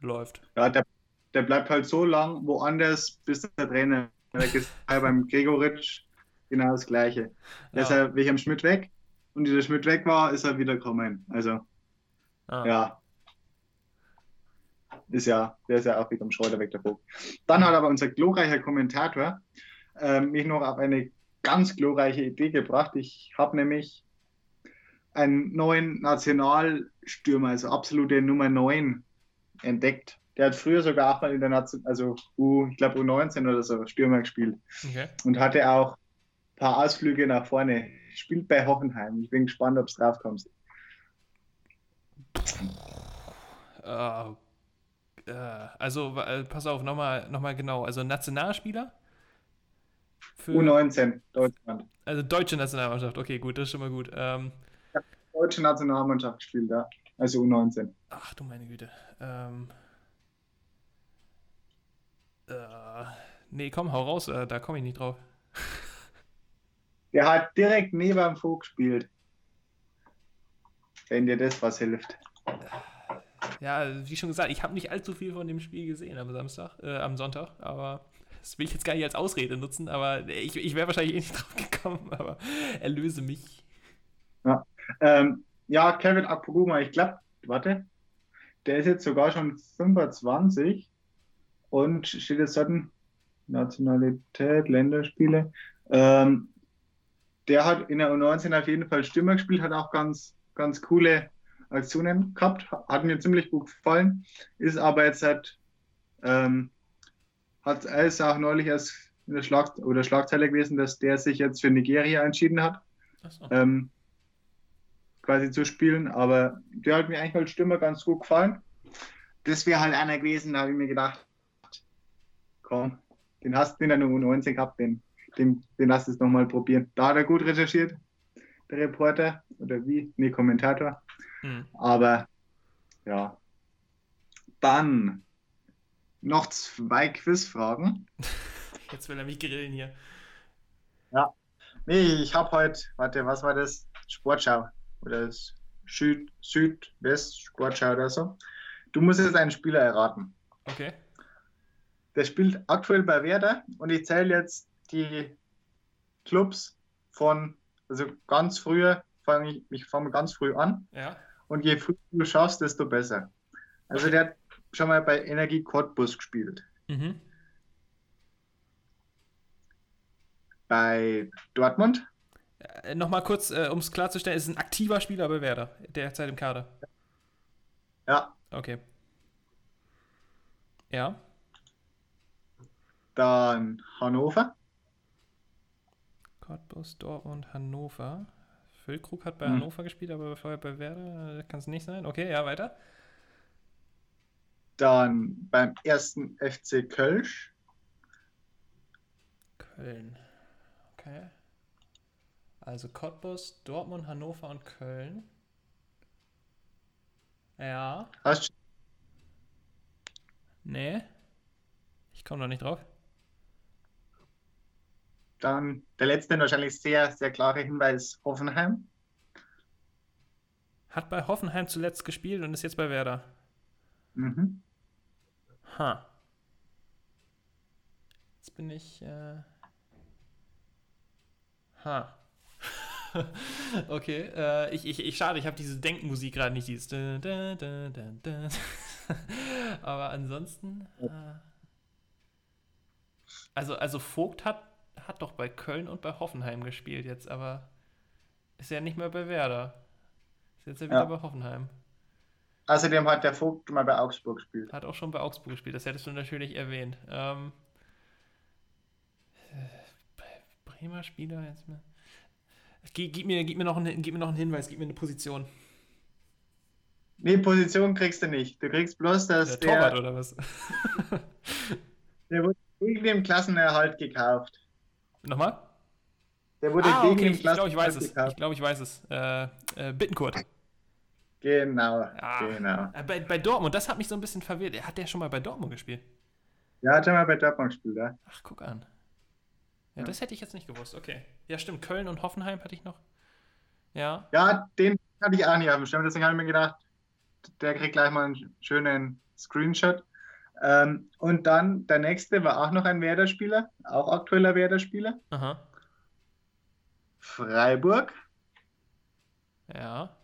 Läuft. Ja, der, der bleibt halt so lang woanders, bis der Trainer weg ist. beim Gregoritsch genau das Gleiche. Der ja. ist ja Wilhelm Schmidt weg und dieser Schmidt weg war, ist er wieder gekommen. Also, ah. ja, ist ja, der ist ja auch wieder am Schreuder weg, der Vogt. Dann hat aber unser glorreicher Kommentator äh, mich noch auf eine ganz glorreiche Idee gebracht. Ich habe nämlich einen neuen Nationalstürmer, also absolute Nummer 9, entdeckt. Der hat früher sogar auch mal in der Nation, also U, ich glaube U19 oder so, Stürmer gespielt. Okay. Und hatte auch ein paar Ausflüge nach vorne. Spielt bei Hoffenheim. Ich bin gespannt, ob es drauf kommt. Uh, äh, also, äh, pass auf, nochmal noch mal genau. Also, Nationalspieler? Für, U19, Deutschland. Also, deutsche Nationalmannschaft. Okay, gut, das ist schon mal gut. Ähm, ja, deutsche Nationalmannschaft gespielt, ja. Also, U19. Ach, du meine Güte. Ähm, äh, nee, komm, hau raus, äh, da komme ich nicht drauf. Der hat direkt neben dem Vogt gespielt. Wenn dir das was hilft. Ja, wie schon gesagt, ich habe nicht allzu viel von dem Spiel gesehen am Samstag, äh, am Sonntag, aber das will ich jetzt gar nicht als Ausrede nutzen, aber ich, ich wäre wahrscheinlich eh nicht drauf gekommen, aber erlöse mich. Ja, ähm, ja Kevin Akpoguma, ich glaube, warte, der ist jetzt sogar schon 25 und steht jetzt dort Nationalität, Länderspiele. Ähm, der hat in der U19 auf jeden Fall Stürmer gespielt, hat auch ganz, ganz coole Aktionen gehabt, hat mir ziemlich gut gefallen, ist aber jetzt halt, ähm, hat ist auch neulich erst in der Schlag oder Schlagzeile gewesen, dass der sich jetzt für Nigeria entschieden hat, so. ähm, quasi zu spielen, aber der hat mir eigentlich als Stürmer ganz gut gefallen. Das wäre halt einer gewesen, da habe ich mir gedacht, komm, den hast du in der U19 gehabt, den, den, den hast du es nochmal probieren. Da hat er gut recherchiert, der Reporter oder wie, nee, Kommentator. Mhm. Aber ja. Dann noch zwei Quizfragen. Jetzt will er mich grillen hier. Ja. Nee, ich habe heute, warte, was war das? Sportschau oder Süd, Südwest Sportschau oder so. Du musst jetzt einen Spieler erraten. Okay. Der spielt aktuell bei Werder und ich zähle jetzt die Clubs von, also ganz früher, fange ich, ich fange ganz früh an. Ja. Und je früher du schaffst, desto besser. Also der hat schon mal bei Energie Cottbus gespielt. Mhm. Bei Dortmund. Äh, Nochmal kurz, äh, um es klarzustellen, ist ein aktiver Spieler bei Werder, derzeit im Kader. Ja. Okay. Ja. Dann Hannover. Cottbus, Dortmund, Hannover. Füllkrug hat bei hm. Hannover gespielt, aber vorher bei Werder kann es nicht sein. Okay, ja, weiter. Dann beim ersten FC Kölsch. Köln. Okay. Also Cottbus, Dortmund, Hannover und Köln. Ja. Hast du Nee. Ich komme noch nicht drauf. Dann der letzte wahrscheinlich sehr, sehr klare Hinweis: Hoffenheim. Hat bei Hoffenheim zuletzt gespielt und ist jetzt bei Werder. Mhm. Ha. Jetzt bin ich. Äh... Ha. okay, äh, ich, ich, ich schade, ich habe diese Denkmusik gerade nicht, dieses. Aber ansonsten. Äh, also, also Vogt hat, hat doch bei Köln und bei Hoffenheim gespielt jetzt, aber ist ja nicht mehr bei Werder. Ist jetzt ja wieder ja. bei Hoffenheim. Außerdem hat der Vogt mal bei Augsburg gespielt. Hat auch schon bei Augsburg gespielt, das hättest du natürlich erwähnt. Ähm, Bremer Spieler jetzt mal. Gib, gib, mir, gib, mir noch einen, gib mir noch einen Hinweis, gib mir eine Position. Nee, Position kriegst du nicht. Du kriegst bloß, dass der. Torwart oder was? der wurde gegen den Klassenerhalt gekauft. Nochmal? Der wurde ah, gegen okay. ich glaub, ich weiß. Es. Ich glaube, ich weiß es. Äh, äh, Bittenkurt. Genau, ah, genau. Äh, bei, bei Dortmund, das hat mich so ein bisschen verwirrt. Hat der schon mal bei Dortmund gespielt? Ja, hat er mal bei Dortmund gespielt, ja. Ach, guck an. Ja, ja, das hätte ich jetzt nicht gewusst. Okay. Ja, stimmt. Köln und Hoffenheim hatte ich noch. Ja. Ja, den hatte ich auch nicht auf dem Schirm. Deswegen habe ich mir gedacht, der kriegt gleich mal einen schönen Screenshot. Ähm, und dann der nächste war auch noch ein Werder-Spieler, auch aktueller Werder-Spieler. Aha. Freiburg. Ja.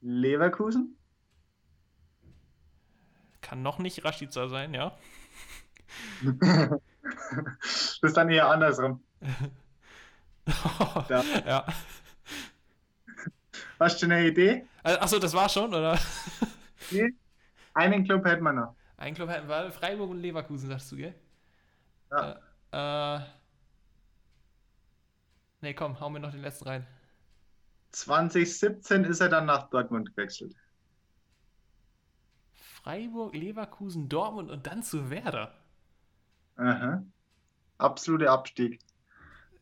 Leverkusen. Kann noch nicht Rashica sein, ja. das ist dann eher andersrum. ja. ja. Hast du eine Idee? Achso, das war schon, oder? nee. Einen Club hätten wir noch. Einen Club hätten wir. Freiburg und Leverkusen, sagst du, gell? Ja. Äh, äh, nee, komm, hau mir noch den letzten rein. 2017 ist er dann nach Dortmund gewechselt. Freiburg, Leverkusen, Dortmund und dann zu Werder. Aha. Absoluter Abstieg.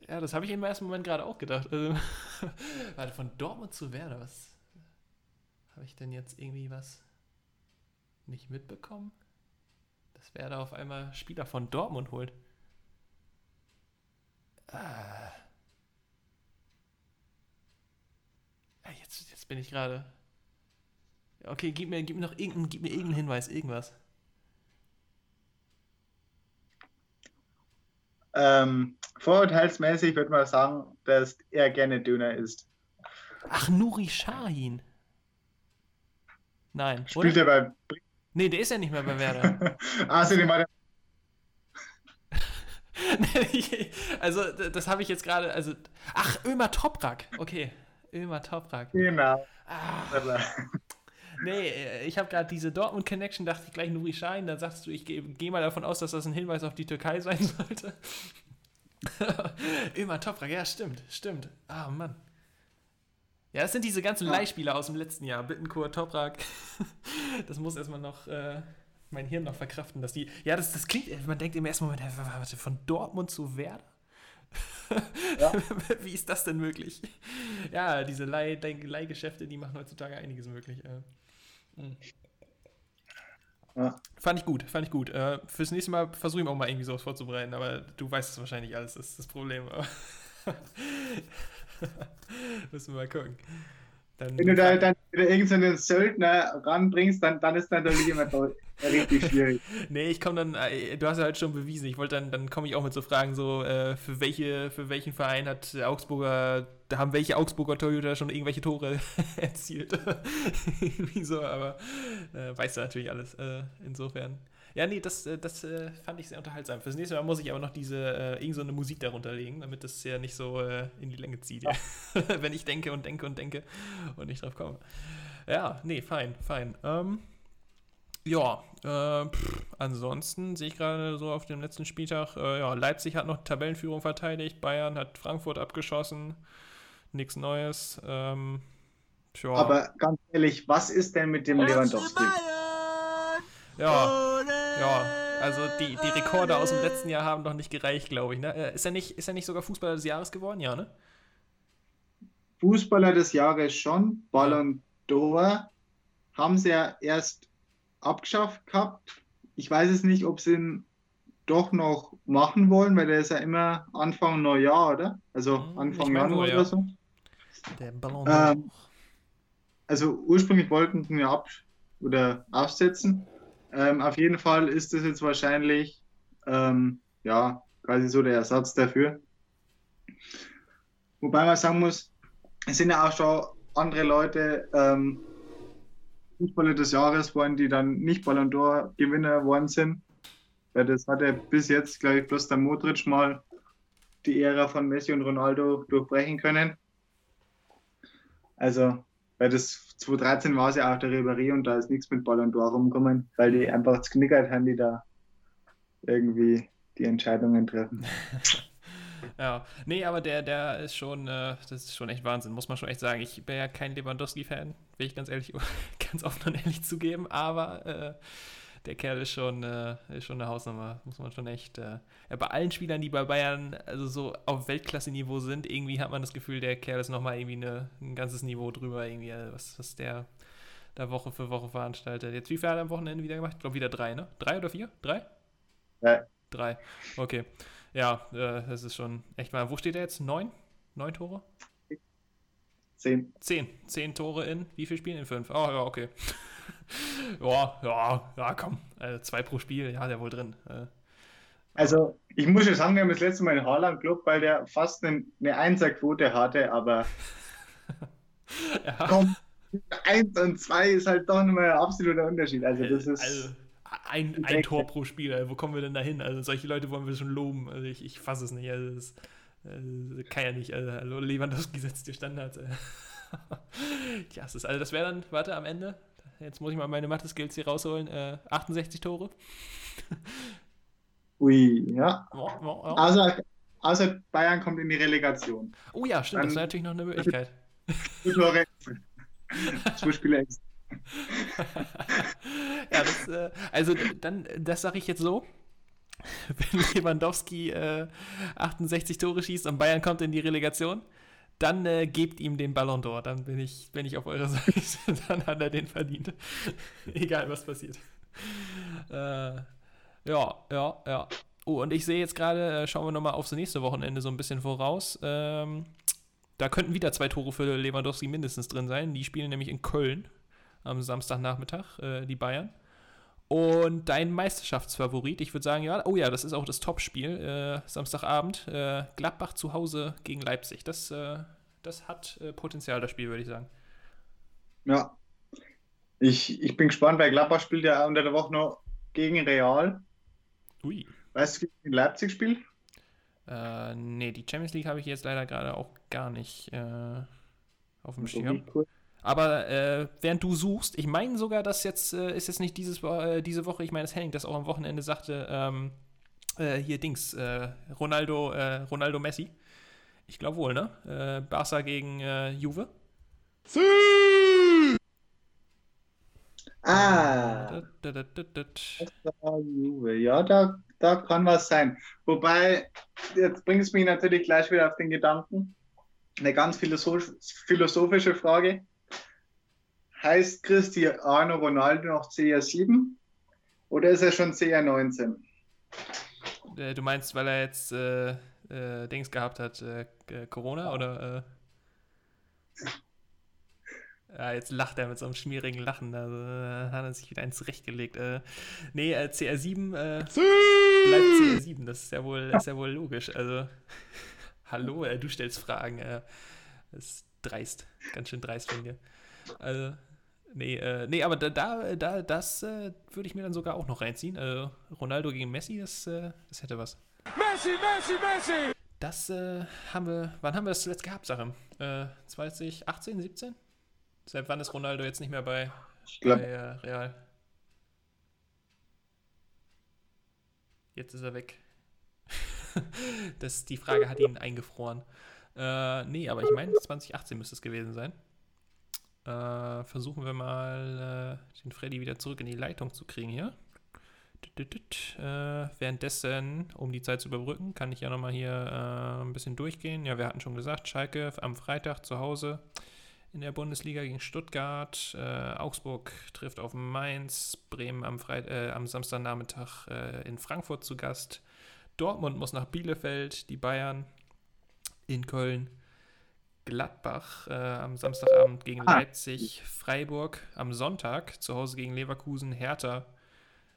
Ja, das habe ich im ersten Moment gerade auch gedacht. Also, warte, von Dortmund zu Werder, was habe ich denn jetzt irgendwie was nicht mitbekommen? Dass Werder auf einmal Spieler von Dortmund holt. Ah. Jetzt, jetzt bin ich gerade. Okay, gib mir, gib mir noch irgendeinen, gib mir irgendeinen Hinweis, irgendwas. Ähm, vorurteilsmäßig würde man sagen, dass er gerne Döner isst. Ach, Nuri Shahin. Nein, Spielt oder? er bei. Nee, der ist ja nicht mehr bei Werder. also, den war der. also, das habe ich jetzt gerade, also, ach, Ömer Toprak, okay, Ömer Toprak. Genau. Ah, nee, äh, ich habe gerade diese Dortmund-Connection, dachte ich gleich Nuri Schein, dann sagst du, ich gehe geh mal davon aus, dass das ein Hinweis auf die Türkei sein sollte. Ömer Toprak, ja, stimmt, stimmt. Ah, Mann. Ja, das sind diese ganzen Ja. Leihspieler aus dem letzten Jahr, Bittencourt, Toprak. das muss erstmal noch, äh, mein Hirn noch verkraften, dass die, ja, das, das klingt, man denkt im ersten Moment, warte, von Dortmund zu Werder? Ja. Wie ist das denn möglich? Ja, diese Leih, Leihgeschäfte, die machen heutzutage einiges möglich. Mhm. Ja. Fand ich gut, fand ich gut. Äh, fürs nächste Mal versuche ich auch mal irgendwie sowas vorzubereiten, aber du weißt es wahrscheinlich alles, das ist das Problem. Müssen wir mal gucken. Dann, Wenn du da dann wieder irgendeinen Söldner ranbringst, dann, dann ist natürlich immer richtig schwierig. Nee, ich komme dann, äh, du hast ja halt schon bewiesen, ich wollte dann, dann komme ich auch mit so Fragen, so, äh, für welche, für welchen Verein hat der Augsburger, da haben welche Augsburger Toyota schon irgendwelche Tore erzielt. Irgendwie so, aber äh, weißt du natürlich alles. Äh, insofern. Ja, nee, das, äh, das äh, fand ich sehr unterhaltsam. Fürs nächste Mal muss ich aber noch diese, äh, irgend so eine Musik darunter legen, damit das ja nicht so in die Länge zieht. Wenn ich denke und denke und denke und nicht drauf komme. Ja, nee, fein, fein. Ähm, ja, äh, pff, ansonsten sehe ich gerade so auf dem letzten Spieltag, äh, ja, Leipzig hat noch Tabellenführung verteidigt, Bayern hat Frankfurt abgeschossen, nichts Neues. Ähm, tja, Aber ganz ehrlich, was ist denn mit dem Lewandowski? ja, ja, also die, die Rekorde aus dem letzten Jahr haben noch nicht gereicht, glaube ich. Ne? Äh, Ist, er nicht, ist er nicht sogar Fußballer des Jahres geworden? Ja, ne? Fußballer des Jahres schon, Ballon d'Or haben sie ja erst abgeschafft gehabt. Ich weiß es nicht, ob sie ihn doch noch machen wollen, weil der ist ja immer Anfang Neujahr, oder? Also Hm, Anfang ich mein Januar nur, ja. oder so. Der Ballon Ähm, Also ursprünglich wollten sie ihn ja ab oder aufsetzen. Ähm, auf jeden Fall ist das jetzt wahrscheinlich ähm, ja quasi so der Ersatz dafür. Wobei man sagen muss, es sind ja auch schon andere Leute ähm, Fußballer des Jahres geworden, die dann nicht Ballon d'Or Gewinner geworden sind. Weil das hat ja bis jetzt, glaube ich, bloß der Modric mal die Ära von Messi und Ronaldo durchbrechen können. Also, weil das 2013 war es ja auch der Ribéry und da ist nichts mit Ballon d'Or rumgekommen, weil die einfach zu knickert haben, die da irgendwie die Entscheidungen treffen. Ja, nee, aber der, der ist schon, äh, das ist schon echt Wahnsinn, muss man schon echt sagen. Ich bin ja kein Lewandowski-Fan, will ich ganz ehrlich, ganz offen und ehrlich zugeben, aber äh, der Kerl ist schon, äh, ist schon eine Hausnummer, muss man schon echt. Äh, ja, bei allen Spielern, die bei Bayern also so auf Weltklasse-Niveau sind, irgendwie hat man das Gefühl, der Kerl ist nochmal irgendwie eine, ein ganzes Niveau drüber, irgendwie, äh, was, was der da Woche für Woche veranstaltet. Jetzt, wie viel hat er am Wochenende wieder gemacht? Ich glaube, wieder drei, ne? Drei oder vier? Drei? Ja. Drei. Okay. Ja, äh, das ist schon echt mal. Wo steht er jetzt? Neun? Neun Tore? Zehn. Zehn. Zehn Tore in wie viel Spielen? In fünf. Oh, ja, okay. Ja, ja, ja, komm. Äh, zwei pro Spiel, ja, der wohl drin. Äh, Also, ich muss schon sagen, wir haben das letzte Mal in Haaland gelobt, weil der fast eine, eine Einserquote hatte, aber ja. komm, eins und zwei ist halt doch nochmal ein absoluter Unterschied. Also, das ist. Also, ein, ein Tor pro Spiel, also, wo kommen wir denn da hin? Also, solche Leute wollen wir schon loben. Also, ich, ich fasse es nicht. Also, das, äh, kann ja nicht. Also, Lewandowski setzt die Standards. Ja, das ist, also, das wäre dann, warte, am Ende. Jetzt muss ich mal meine Mathe-Skills hier rausholen. Äh, 68 Tore. Ui, ja. Oh, oh, oh. Außer, außer Bayern kommt in die Relegation. oh ja, stimmt, das Dann- wäre natürlich noch eine Möglichkeit. Tore extra. ja, das, äh, also dann, das sage ich jetzt so. Wenn Lewandowski äh, 68 Tore schießt und Bayern kommt in die Relegation, dann äh, gebt ihm den Ballon d'Or. Dann bin ich, bin ich auf eurer Seite. dann hat er den verdient. Egal, was passiert. Äh, ja, ja, ja. Oh, und ich sehe jetzt gerade, äh, schauen wir nochmal aufs nächste Wochenende so ein bisschen voraus. Ähm, da könnten wieder zwei Tore für Lewandowski mindestens drin sein. Die spielen nämlich in Köln am Samstagnachmittag, äh, die Bayern. Und dein Meisterschaftsfavorit, ich würde sagen, ja, oh ja, das ist auch das Topspiel, äh, Samstagabend, äh, Gladbach zu Hause gegen Leipzig. Das, äh, das hat äh, Potenzial, das Spiel, würde ich sagen. Ja. Ich, ich bin gespannt, weil Gladbach spielt ja unter der Woche noch gegen Real. Ui. Weißt du, wie Leipzig spielt? Äh, nee, die Champions League habe ich jetzt leider gerade auch gar nicht äh, auf dem Schirm. Cool. Aber äh, während du suchst, ich meine sogar, dass jetzt äh, ist jetzt nicht dieses, äh, diese Woche, ich meine, dass Henning das auch am Wochenende sagte, ähm, äh, hier Dings, äh, Ronaldo, äh, Ronaldo Messi. Ich glaube wohl, ne? Barca gegen Juve. Sí! Ah. Da, da, da, Juve. Ja, da, da kann was sein. Wobei, jetzt bringt es mich natürlich gleich wieder auf den Gedanken. Eine ganz philosophische Frage heißt Cristiano Ronaldo noch CR7 oder ist er schon CR19? Äh, du meinst, weil er jetzt äh, äh, Dings gehabt hat, äh, Corona oder? Äh? Ja, jetzt lacht er mit so einem schmierigen Lachen. Also äh, hat er sich wieder eins zurechtgelegt. Äh, nee, CR7 bleibt CR7. Das ist ja wohl, ist ja wohl logisch. Also, hallo, du stellst Fragen. das ist dreist. Ganz schön dreist von dir. Also, Nee, äh, nee, aber da, da, da das äh, würde ich mir dann sogar auch noch reinziehen. Äh, Ronaldo gegen Messi, das, äh, das hätte was. Messi, Messi, Messi! Das äh, haben wir, wann haben wir das zuletzt gehabt, Sache? 2018, 17? Seit wann ist Ronaldo jetzt nicht mehr bei, bei äh, Real? Jetzt ist er weg. das, die Frage hat ihn eingefroren. Äh, nee, aber ich meine, 2018 müsste es gewesen sein. Äh, versuchen wir mal, äh, den Freddy wieder zurück in die Leitung zu kriegen hier. Äh, währenddessen, um die Zeit zu überbrücken, kann ich ja nochmal hier äh, ein bisschen durchgehen. Ja, wir hatten schon gesagt, Schalke am Freitag zu Hause in der Bundesliga gegen Stuttgart. Äh, Augsburg trifft auf Mainz. Bremen am, Freit äh, am Samstagnachmittag äh, in Frankfurt zu Gast. Dortmund muss nach Bielefeld. Die Bayern in Köln. Gladbach äh, am Samstagabend gegen ah. Leipzig, Freiburg am Sonntag, zu Hause gegen Leverkusen, Hertha,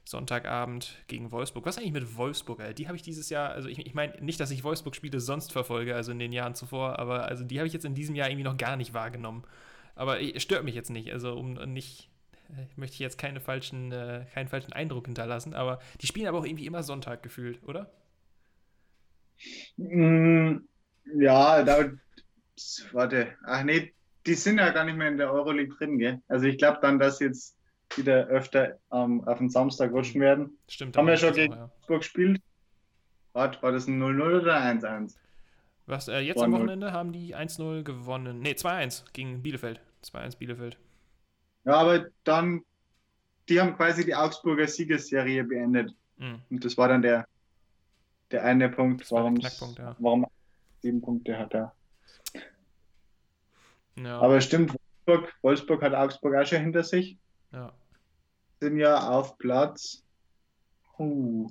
Sonntagabend gegen Wolfsburg. Was eigentlich mit Wolfsburg? Alter? Die habe ich dieses Jahr, also ich, ich meine nicht, dass ich Wolfsburg-Spiele sonst verfolge, also in den Jahren zuvor, aber also die habe ich jetzt in diesem Jahr irgendwie noch gar nicht wahrgenommen. Aber es stört mich jetzt nicht, also um nicht, ich möchte jetzt keine falschen, äh, keinen falschen Eindruck hinterlassen, aber die spielen aber auch irgendwie immer Sonntag gefühlt, oder? Mm, ja, da warte, ach nee, die sind ja gar nicht mehr in der Euroleague drin, gell? Also ich glaube dann, dass jetzt wieder öfter ähm, auf den Samstag rutschen werden. Stimmt. Haben wir schon gegen Augsburg ja. gespielt? Warte, war das ein 0-0 oder 1-1? Was, äh, jetzt am Wochenende haben die 1-0 gewonnen. Ne, 2-1 gegen Bielefeld. 2-1 Bielefeld. Ja, aber dann, die haben quasi die Augsburger Siegesserie beendet. Mhm. Und das war dann der, der eine Punkt, warum, ja. warum sieben Punkte hat er. Ja. Aber stimmt, Wolfsburg, Wolfsburg hat Augsburg auch schon hinter sich. Ja. Sind ja auf Platz uh,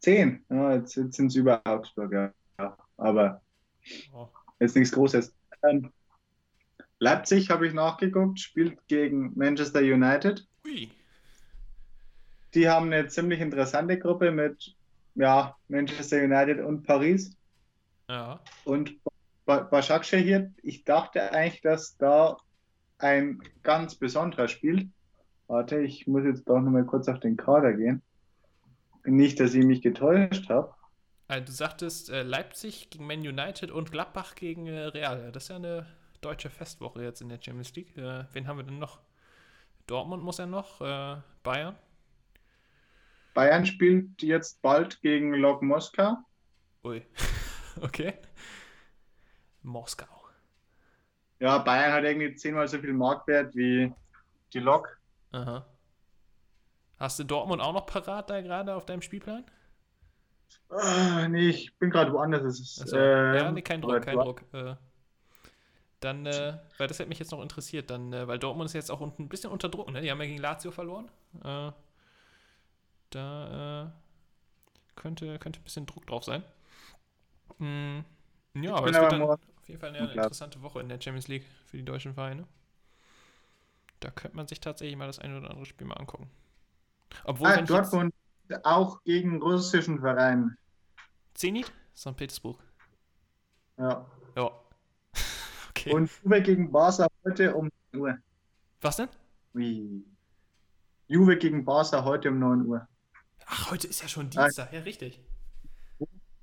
10. Ja, jetzt, jetzt sind sie über Augsburg, ja. Aber oh. jetzt nichts Großes. Ähm, Leipzig habe ich nachgeguckt, spielt gegen Manchester United. Ui. Die haben eine ziemlich interessante Gruppe mit ja, Manchester United und Paris. Ja. Und Başakşehir hier, ich dachte eigentlich, dass da ein ganz besonderer spielt. Warte, ich muss jetzt doch nochmal kurz auf den Kader gehen. Nicht, dass ich mich getäuscht habe. Also du sagtest äh, Leipzig gegen Man United und Gladbach gegen äh, Real. Das ist ja eine deutsche Festwoche jetzt in der Champions League. Äh, wen haben wir denn noch? Dortmund muss ja noch, äh, Bayern. Bayern spielt jetzt bald gegen Lok Moskau. Ui, okay. Moskau. Ja, Bayern hat irgendwie zehnmal so viel Marktwert wie die Lok. Aha. Hast du Dortmund auch noch parat da gerade auf deinem Spielplan? Ah, nee, ich bin gerade woanders. Ist, also, äh, ja, nee, kein Druck, kein Druck. Äh, dann, äh, weil das hätte mich jetzt noch interessiert, dann, äh, weil Dortmund ist jetzt auch ein bisschen unter Druck, ne? Die haben ja gegen Lazio verloren. Äh, da könnte, könnte ein bisschen Druck drauf sein. Hm, ja, aber es wird dann, auf jeden Fall eine, eine interessante Woche in der Champions League für die deutschen Vereine. Da könnte man sich tatsächlich mal das eine oder andere Spiel mal angucken. Obwohl, Ah, Dortmund auch gegen russischen Verein. Zenit? St. Petersburg. Ja. Ja. Okay. Und Juve gegen Barca heute um 9 Uhr. Was denn? Ui. Juve gegen Barca heute um 9 Uhr. Ach, heute ist ja schon Ah. Dienstag. Ja, richtig.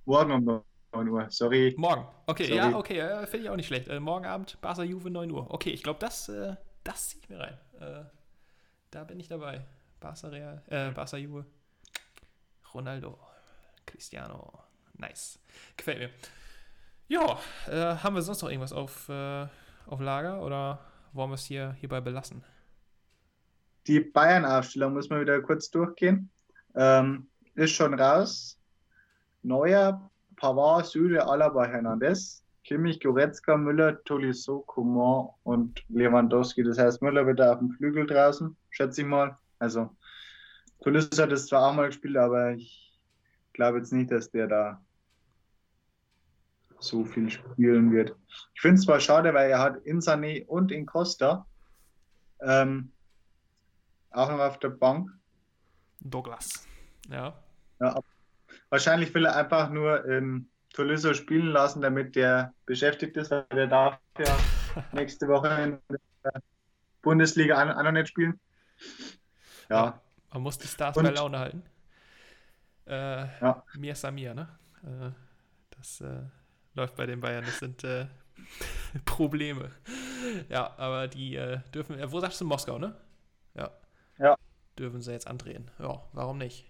Morgen um 9 Uhr. Sorry. Morgen. Okay, Sorry. ja, okay, äh, finde ich auch nicht schlecht. Äh, morgen Abend, Barca Juve 9 Uhr. Okay, ich glaube, das, äh, das ziehe ich mir rein. Äh, da bin ich dabei. Barca Real, äh, Barca Juve. Ronaldo, Cristiano. Nice. Gefällt mir. Ja, äh, haben wir sonst noch irgendwas auf, auf Lager oder wollen wir es hier hierbei belassen? Die Bayern-Aufstellung muss man wieder kurz durchgehen. Ähm, ist schon raus. Neuer, Pavard, Süle, Alaba, Hernandez, Kimmich, Goretzka, Müller, Tolisso, Coman und Lewandowski. Das heißt, Müller wird da auf dem Flügel draußen, schätze ich mal. Also, Tolisso hat es zwar auch mal gespielt, aber ich glaube jetzt nicht, dass der da so viel spielen wird. Ich finde es zwar schade, weil er hat in Sané und in Costa ähm, auch noch auf der Bank. Douglas. Ja. Ja, ab- wahrscheinlich will er einfach nur ähm, Tolisso spielen lassen, damit der beschäftigt ist, weil der darf ja nächste Woche in der Bundesliga auch auch noch nicht spielen. Ja, Man muss die Stars Und- bei Laune halten. Äh, Ja. Mir Samir, ne? Äh, das äh, läuft bei den Bayern. Das sind äh, Probleme. Ja, aber die äh, dürfen. Äh, wo sagst du Moskau, ne? Ja. Ja. Dürfen sie jetzt andrehen. Ja, warum nicht?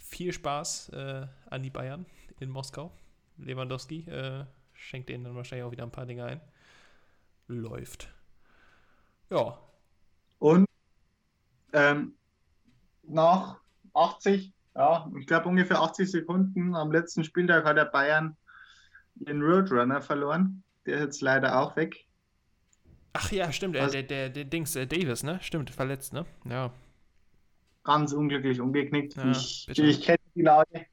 Viel Spaß äh, an die Bayern in Moskau. Lewandowski äh, schenkt denen dann wahrscheinlich auch wieder ein paar Dinge ein. Läuft. Ja, und ähm, nach 80, ja, ich glaube ungefähr 80 Sekunden am letzten Spieltag hat der Bayern den Roadrunner verloren. Der ist jetzt leider auch weg. Ach ja, stimmt, Was? der, der, der Dings, äh, Davis, ne? Stimmt, verletzt, ne? Ja. Ganz unglücklich umgeknickt. Ja, ich ich kenne die Lage.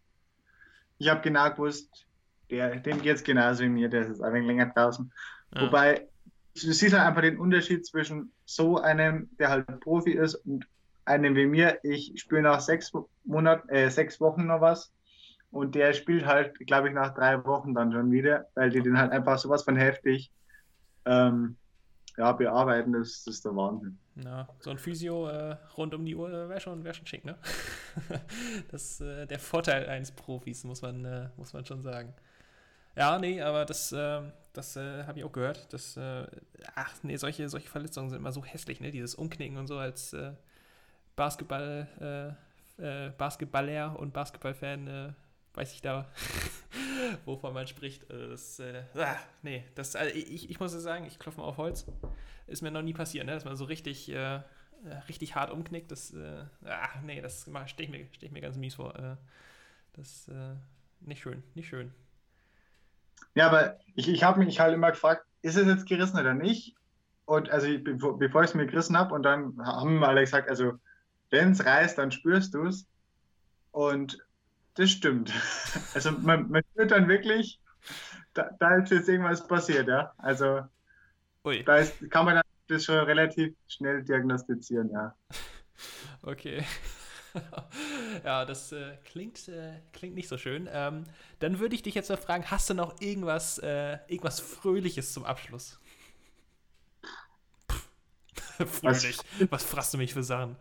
Ich habe genau gewusst, der, dem geht es genauso wie mir, der ist jetzt ein wenig länger draußen. ja. Wobei, du siehst halt einfach den Unterschied zwischen so einem, der halt Profi ist, und einem wie mir. Ich spiele nach sechs Monaten, äh, sechs Wochen noch was. Und der spielt halt, glaube ich, nach drei Wochen dann schon wieder, weil die den halt einfach sowas von heftig ähm, ja, bearbeiten. Das, das ist der Wahnsinn. Ja, so ein Physio äh, rund um die Uhr wäre schon, wär schon schick, ne? das ist äh, der Vorteil eines Profis, muss man, äh, muss man schon sagen. Ja, nee, aber das, ähm, das äh, habe ich auch gehört. Das, äh, ach nee, solche, solche Verletzungen sind immer so hässlich, ne? Dieses Umknicken und so als äh, Basketball, äh, äh, Basketballer und Basketballfan äh, weiß ich da, wovon man spricht. Also das, äh, ah, nee, das, also ich, ich muss sagen, ich klopfe mal auf Holz. Ist mir noch nie passiert, ne? dass man so richtig, äh, äh, richtig hart umknickt. Das, äh, ach nee, das stehe ich, mir- stell ich mir ganz mies vor. Äh, das äh, nicht schön, nicht schön. Ja, aber ich, ich habe mich halt immer gefragt, ist es jetzt gerissen oder nicht? Und also bevor, bevor ich es mir gerissen habe, und dann haben alle gesagt, also wenn es reißt, dann spürst du es. Und das stimmt. Also man, man spürt dann wirklich, da, da ist jetzt irgendwas passiert, ja. Also Ui, da ist, kann man das schon relativ schnell diagnostizieren, ja. okay. ja, das äh, klingt, äh, klingt nicht so schön. Ähm, dann würde ich dich jetzt mal fragen, hast du noch irgendwas, äh, irgendwas Fröhliches zum Abschluss? Fröhlich. Was fragst du mich für Sachen?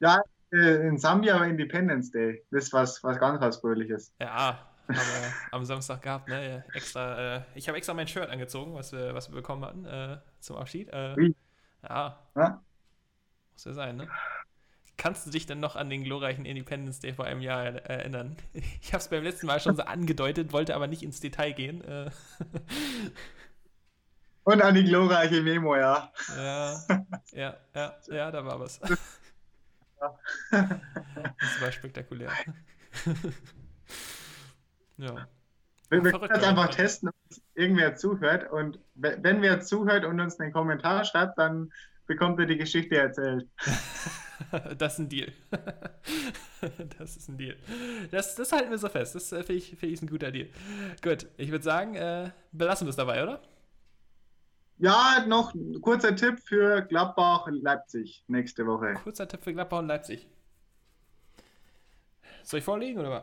Ja, in Sambia war Independence Day. Das ist was, was ganz was Fröhliches. Ja, haben wir am Samstag gehabt, ne? Extra, äh, ich habe extra mein Shirt angezogen, was wir, was wir bekommen hatten äh, zum Abschied. Äh, ja, Ja? muss ja sein, ne? Kannst du dich denn noch an den glorreichen Independence Day vor einem Jahr er- erinnern? Ich habe es beim letzten Mal schon so angedeutet, wollte aber nicht ins Detail gehen. Äh, Und an die glorreiche Memo, ja. ja, ja, ja, ja, da war was. Das war spektakulär. Ja. Wir, wir können jetzt aber- einfach testen, ob irgendwer zuhört. Und we- wenn wer zuhört und uns einen Kommentar schreibt, dann bekommt er die Geschichte erzählt. Das ist ein Deal. Das ist ein Deal. Das, das halten wir so fest. Das äh, finde ich, find ich ein guter Deal. Gut, ich würde sagen, äh, belassen wir es dabei, oder? Ja, noch ein kurzer Tipp für Gladbach-Leipzig nächste Woche. Kurzer Tipp für Gladbach und Leipzig. Soll ich vorlegen oder was?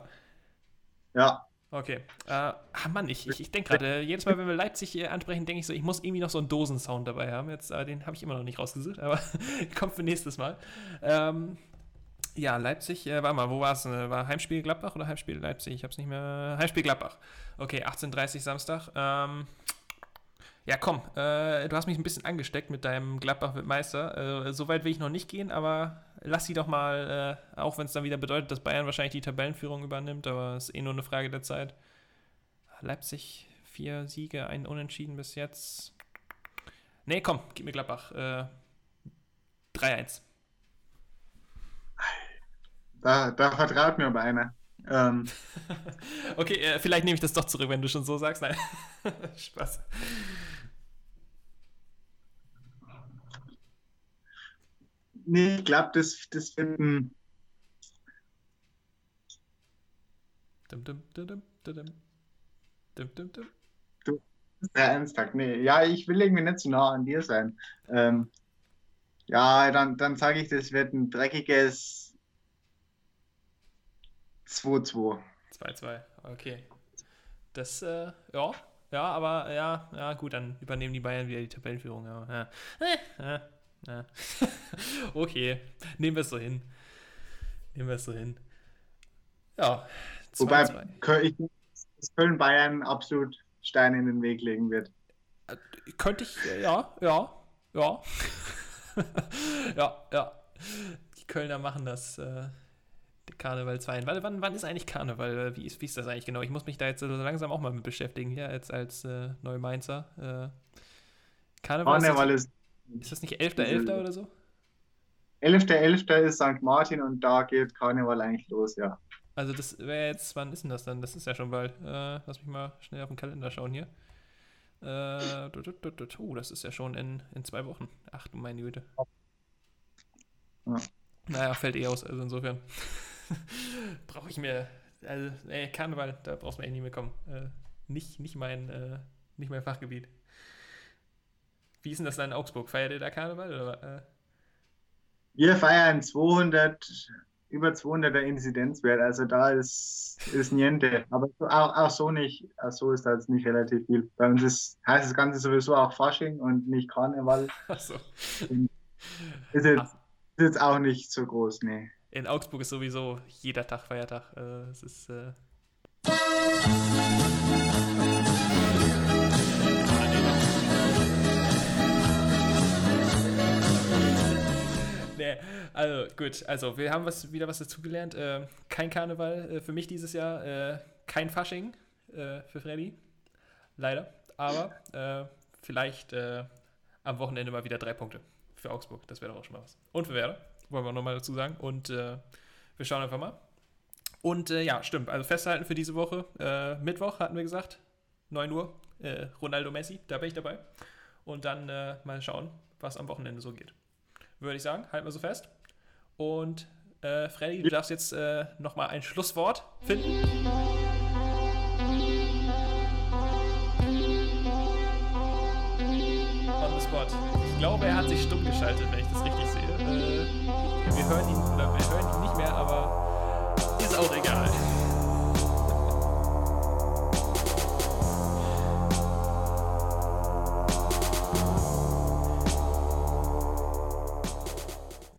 Ja. Okay. Äh, ah Mann, ich, ich, ich denke gerade, jedes Mal, wenn wir Leipzig ansprechen, denke ich so, ich muss irgendwie noch so einen Dosensound dabei haben. Jetzt, äh, den habe ich immer noch nicht rausgesucht, aber kommt für nächstes Mal. Ähm, ja, Leipzig, äh, warte mal, wo war es? Äh, war Heimspiel Gladbach oder Heimspiel Leipzig? Ich habe es nicht mehr. Heimspiel Gladbach. Okay, 18.30 Samstag. Ähm, ja, komm, äh, du hast mich ein bisschen angesteckt mit deinem Gladbach mit Meister. Äh, so weit will ich noch nicht gehen, aber lass sie doch mal, äh, auch wenn es dann wieder bedeutet, dass Bayern wahrscheinlich die Tabellenführung übernimmt, aber es ist eh nur eine Frage der Zeit. Leipzig, vier Siege, ein Unentschieden bis jetzt. Nee, komm, gib mir Gladbach. Äh, 3-1. Da, da vertraut mir aber einer. Ähm. okay, äh, vielleicht nehme ich das doch zurück, wenn du schon so sagst. Nein, Spaß. Nee, ich glaube, das, das wird ein. Dum, dum, dum, dum, dum, dum, dum. Du, sehr ernsthaft. Nee, ja, ich will irgendwie nicht zu nah an dir sein. Ähm, ja, dann, dann sage ich, das wird ein dreckiges 2-2. 2-2, okay. Das, äh, ja, ja, aber ja, ja, gut, dann übernehmen die Bayern wieder die Tabellenführung. Ja, ja. Ja, ja. okay, nehmen wir es so hin. Nehmen wir es so hin. Ja, 2 Wobei Köln, Köln Bayern absolut Steine in den Weg legen wird. Äh, könnte ich, ja, ja, ja. ja, ja. Die Kölner machen das. Äh, Karneval 2. Wann, wann, ist eigentlich Karneval? Wie ist, wie ist das eigentlich genau? Ich muss mich da jetzt so langsam auch mal mit beschäftigen hier als, als äh, Neumainzer. Äh, Karneval, Karneval ist, ist, ist das nicht 11.11. .11. oder so? 11.11. .11. ist St. Martin und da geht Karneval eigentlich los, ja. Also das wäre jetzt, wann ist denn das dann? Das ist ja schon bald. Äh, lass mich mal schnell auf den Kalender schauen hier. Äh, oh, das ist ja schon in, in zwei Wochen. Ach du meine Güte. Ja. Naja, fällt eh aus, also insofern. brauche ich mir, also, ey, Karneval, da brauchst du mir echt nicht mehr kommen. Äh, nicht, nicht, mein, äh, nicht mein Fachgebiet. Wie ist denn das dann in Augsburg? Feiert ihr da Karneval? Oder, äh? Wir feiern 200, über 200er Inzidenzwert, also da ist, ist niente. Aber auch, auch so nicht, auch so ist das nicht relativ viel. Bei uns ist, heißt das Ganze sowieso auch Fasching und nicht Karneval. Ach so. Ist jetzt, ist jetzt auch nicht so groß, nee in Augsburg ist sowieso jeder Tag Feiertag. Äh, es ist. Äh nee, also gut, also wir haben was, wieder was dazugelernt. Äh, kein Karneval äh, für mich dieses Jahr, äh, kein Fasching äh, für Freddy. Leider. Aber äh, vielleicht äh, am Wochenende mal wieder drei Punkte für Augsburg. Das wäre doch auch schon mal was. Und für Werder wollen wir nochmal dazu sagen. Und wir schauen einfach mal. Und ja, stimmt. Also festhalten für diese Woche. Mittwoch hatten wir gesagt, 9 Uhr, Ronaldo Messi, da bin ich dabei. Und dann mal schauen, was am Wochenende so geht. Würde ich sagen, halten wir so fest. Und äh, Freddy, du darfst jetzt äh, nochmal ein Schlusswort finden. On the spot. Ich glaube, er hat sich stumm geschaltet, wenn ich das richtig sehe. Äh, wir hören ihn oder wir hören ihn nicht mehr, aber ist auch egal.